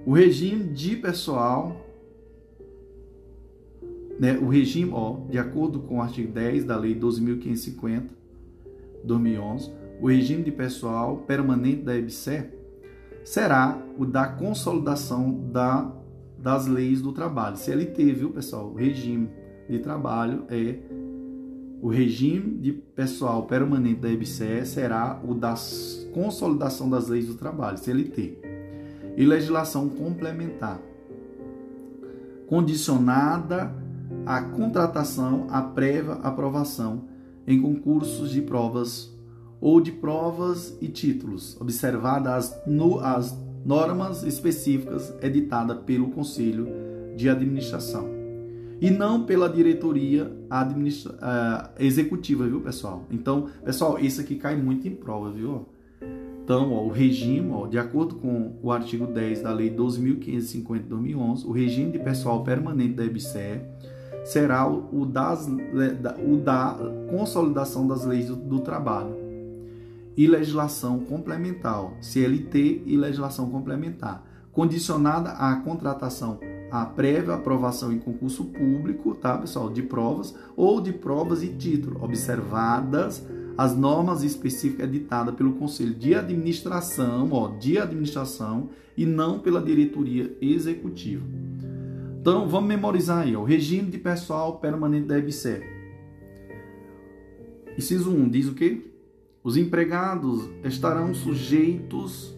o regime de pessoal, né, o regime, ó, de acordo com o artigo 10 da Lei 12.550 de 2011, o regime de pessoal permanente da EBSE será o da consolidação da, das leis do trabalho. CLT, viu, pessoal? O regime de trabalho é o regime de pessoal permanente da EBSE será o da consolidação das leis do trabalho, CLT, e legislação complementar, condicionada à contratação à prévia aprovação em concursos de provas ou de provas e títulos, observadas as, no, as normas específicas editadas pelo Conselho de Administração e não pela diretoria administra uh, executiva, viu, pessoal? Então, pessoal, isso aqui cai muito em prova, viu? Então, ó, o regime, ó, de acordo com o artigo 10 da Lei 12.550 de 2011, o regime de pessoal permanente da EBSE será o, das, o da consolidação das leis do, do trabalho e legislação complementar, CLT e legislação complementar, condicionada à contratação a prévia aprovação em concurso público, tá, pessoal, de provas ou de provas e título, observadas as normas específicas editadas pelo Conselho de Administração, ó, de administração e não pela diretoria executiva. Então, vamos memorizar aí, o regime de pessoal permanente da EBSER. Inciso 1 diz o quê? Os empregados estarão sujeitos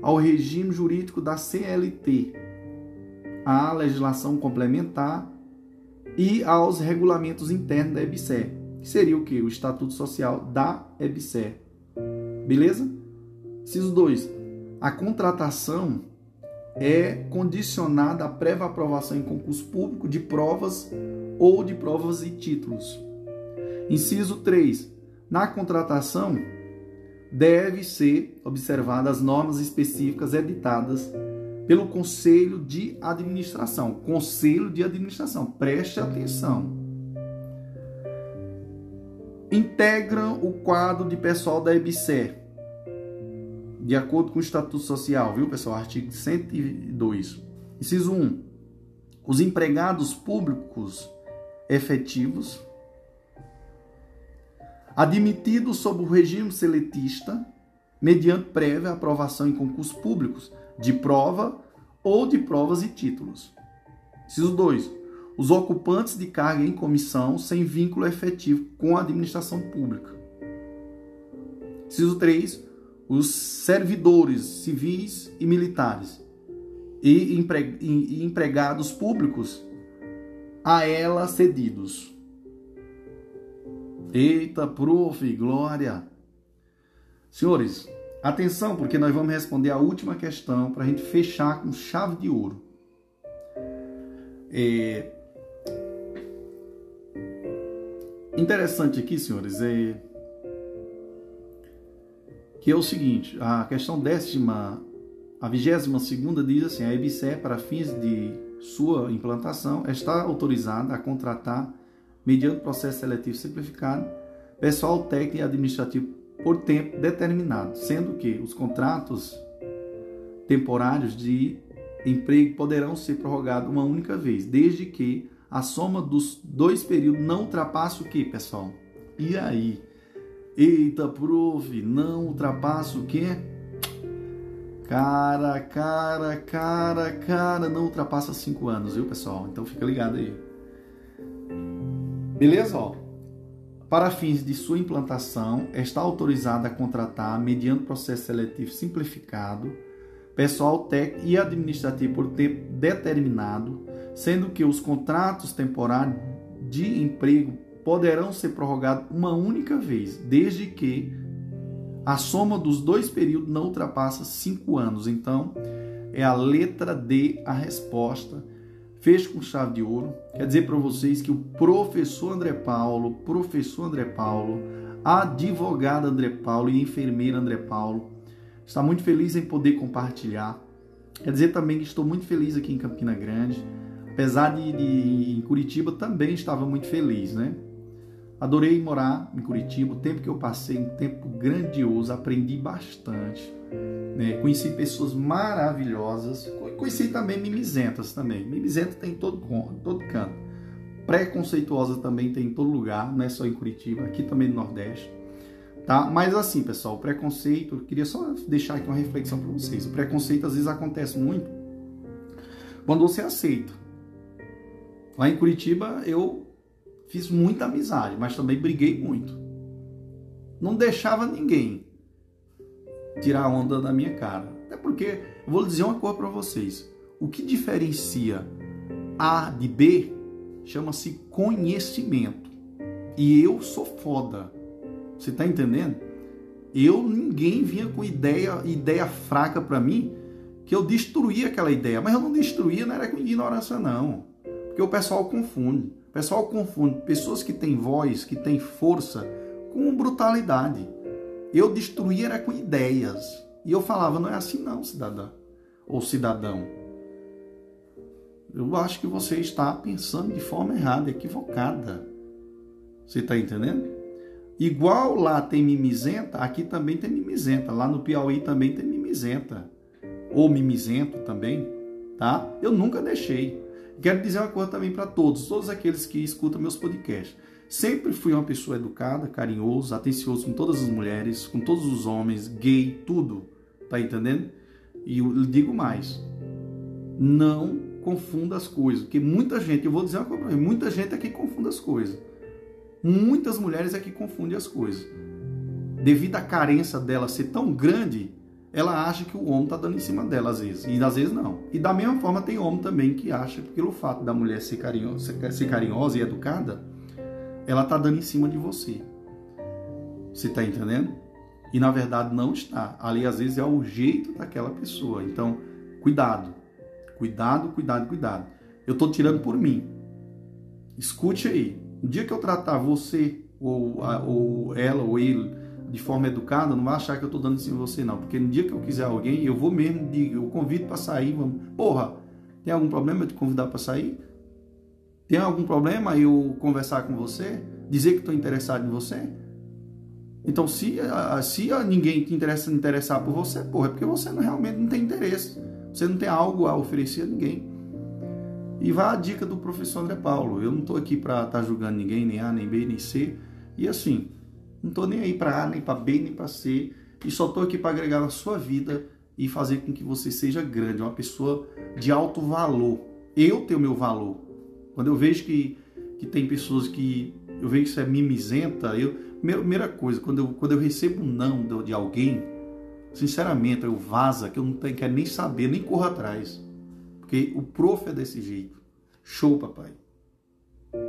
ao regime jurídico da CLT, à legislação complementar e aos regulamentos internos da EBSER, que seria o que? O Estatuto Social da EBSER. Beleza? Inciso 2. A contratação é condicionada à prévia aprovação em concurso público de provas ou de provas e títulos. Inciso 3. Na contratação, deve ser observadas as normas específicas editadas pelo Conselho de Administração. Conselho de Administração, preste atenção. Integram o quadro de pessoal da EBSER, de acordo com o Estatuto Social, viu, pessoal? Artigo 102. Inciso 1. Os empregados públicos efetivos admitidos sob o regime seletista, mediante prévia aprovação em concursos públicos de prova ou de provas e títulos. Inciso 2. Os ocupantes de carga em comissão sem vínculo efetivo com a administração pública. Inciso 3. Os servidores civis e militares e empregados públicos a ela cedidos. Eita, prof, glória! Senhores, atenção, porque nós vamos responder a última questão para a gente fechar com chave de ouro. É... Interessante aqui, senhores, é que é o seguinte, a questão décima, a vigésima segunda diz assim, a EBSE, para fins de sua implantação, está autorizada a contratar mediante processo seletivo simplificado, pessoal técnico e administrativo por tempo determinado, sendo que os contratos temporários de emprego poderão ser prorrogados uma única vez, desde que a soma dos dois períodos não ultrapasse o que, pessoal? E aí? Eita, prof, não ultrapassa o quê? Cara, cara, cara, cara, não ultrapassa cinco anos, viu, pessoal? Então fica ligado aí. Beleza? Ó. Para fins de sua implantação, está autorizada a contratar, mediante processo seletivo simplificado, pessoal técnico e administrativo por tempo determinado, sendo que os contratos temporários de emprego poderão ser prorrogados uma única vez, desde que a soma dos dois períodos não ultrapassa cinco anos. Então, é a letra D a resposta fecho com chave de ouro. Quer dizer para vocês que o professor André Paulo, professor André Paulo, advogada André Paulo e enfermeira André Paulo está muito feliz em poder compartilhar. Quer dizer também que estou muito feliz aqui em Campina Grande, apesar de, de em Curitiba também estava muito feliz, né? Adorei morar em Curitiba, o tempo que eu passei, um tempo grandioso, aprendi bastante. Né? Conheci pessoas maravilhosas, conheci também mimizentas também. Mimizenta tem em todo, todo canto. Preconceituosa também tem em todo lugar, não é só em Curitiba, aqui também no Nordeste. Tá? Mas assim, pessoal, o preconceito, eu queria só deixar aqui uma reflexão para vocês. O preconceito às vezes acontece muito quando você aceita. Lá em Curitiba eu fiz muita amizade, mas também briguei muito. Não deixava ninguém tirar onda da minha cara. Até porque, eu vou dizer uma coisa para vocês: o que diferencia A de B chama-se conhecimento. E eu sou foda. Você tá entendendo? Eu ninguém vinha com ideia ideia fraca para mim que eu destruía aquela ideia, mas eu não destruía, não era com ignorância não. Porque o pessoal confunde. Pessoal confunde pessoas que têm voz, que têm força com brutalidade. Eu destruía era com ideias. E eu falava, não é assim não, cidadã ou cidadão. Eu acho que você está pensando de forma errada, equivocada. Você está entendendo? Igual lá tem mimizenta, aqui também tem mimizenta. Lá no Piauí também tem mimizenta. Ou mimizento também, tá? Eu nunca deixei. Quero dizer uma coisa também para todos, todos aqueles que escutam meus podcasts. Sempre fui uma pessoa educada, carinhoso, atencioso com todas as mulheres, com todos os homens, gay, tudo. Tá entendendo? E eu digo mais. Não confunda as coisas, porque muita gente, eu vou dizer uma coisa, muita gente aqui confunde as coisas. Muitas mulheres aqui confundem as coisas. Devido à carência dela ser tão grande, ela acha que o homem está dando em cima dela às vezes. E às vezes não. E da mesma forma tem homem também que acha que pelo fato da mulher ser carinhosa, ser carinhosa e educada, ela está dando em cima de você. Você está entendendo? E na verdade não está. Ali às vezes é o jeito daquela pessoa. Então, cuidado. Cuidado, cuidado, cuidado. Eu estou tirando por mim. Escute aí. No dia que eu tratar você, ou, ou ela, ou ele, de forma educada, não vai achar que eu estou dando em cima de você, não. Porque no dia que eu quiser alguém, eu vou mesmo, eu convido para sair. Vamos. Porra, tem algum problema eu te convidar para sair? Tem algum problema eu conversar com você? Dizer que estou interessado em você? Então, se, se ninguém te interessa interessar por você, porra, é porque você não, realmente não tem interesse. Você não tem algo a oferecer a ninguém. E vá a dica do professor André Paulo. Eu não estou aqui para estar tá julgando ninguém, nem A, nem B, nem C. E assim, não estou nem aí para A, nem para B, nem para C. E só estou aqui para agregar na sua vida e fazer com que você seja grande, uma pessoa de alto valor. Eu tenho meu valor. Quando eu vejo que, que tem pessoas que eu vejo que isso é mimizenta, eu, primeira coisa, quando eu, quando eu recebo um não de alguém, sinceramente, eu vaza, que eu não tenho, quero nem saber, nem corro atrás. Porque o prof é desse jeito. Show, papai.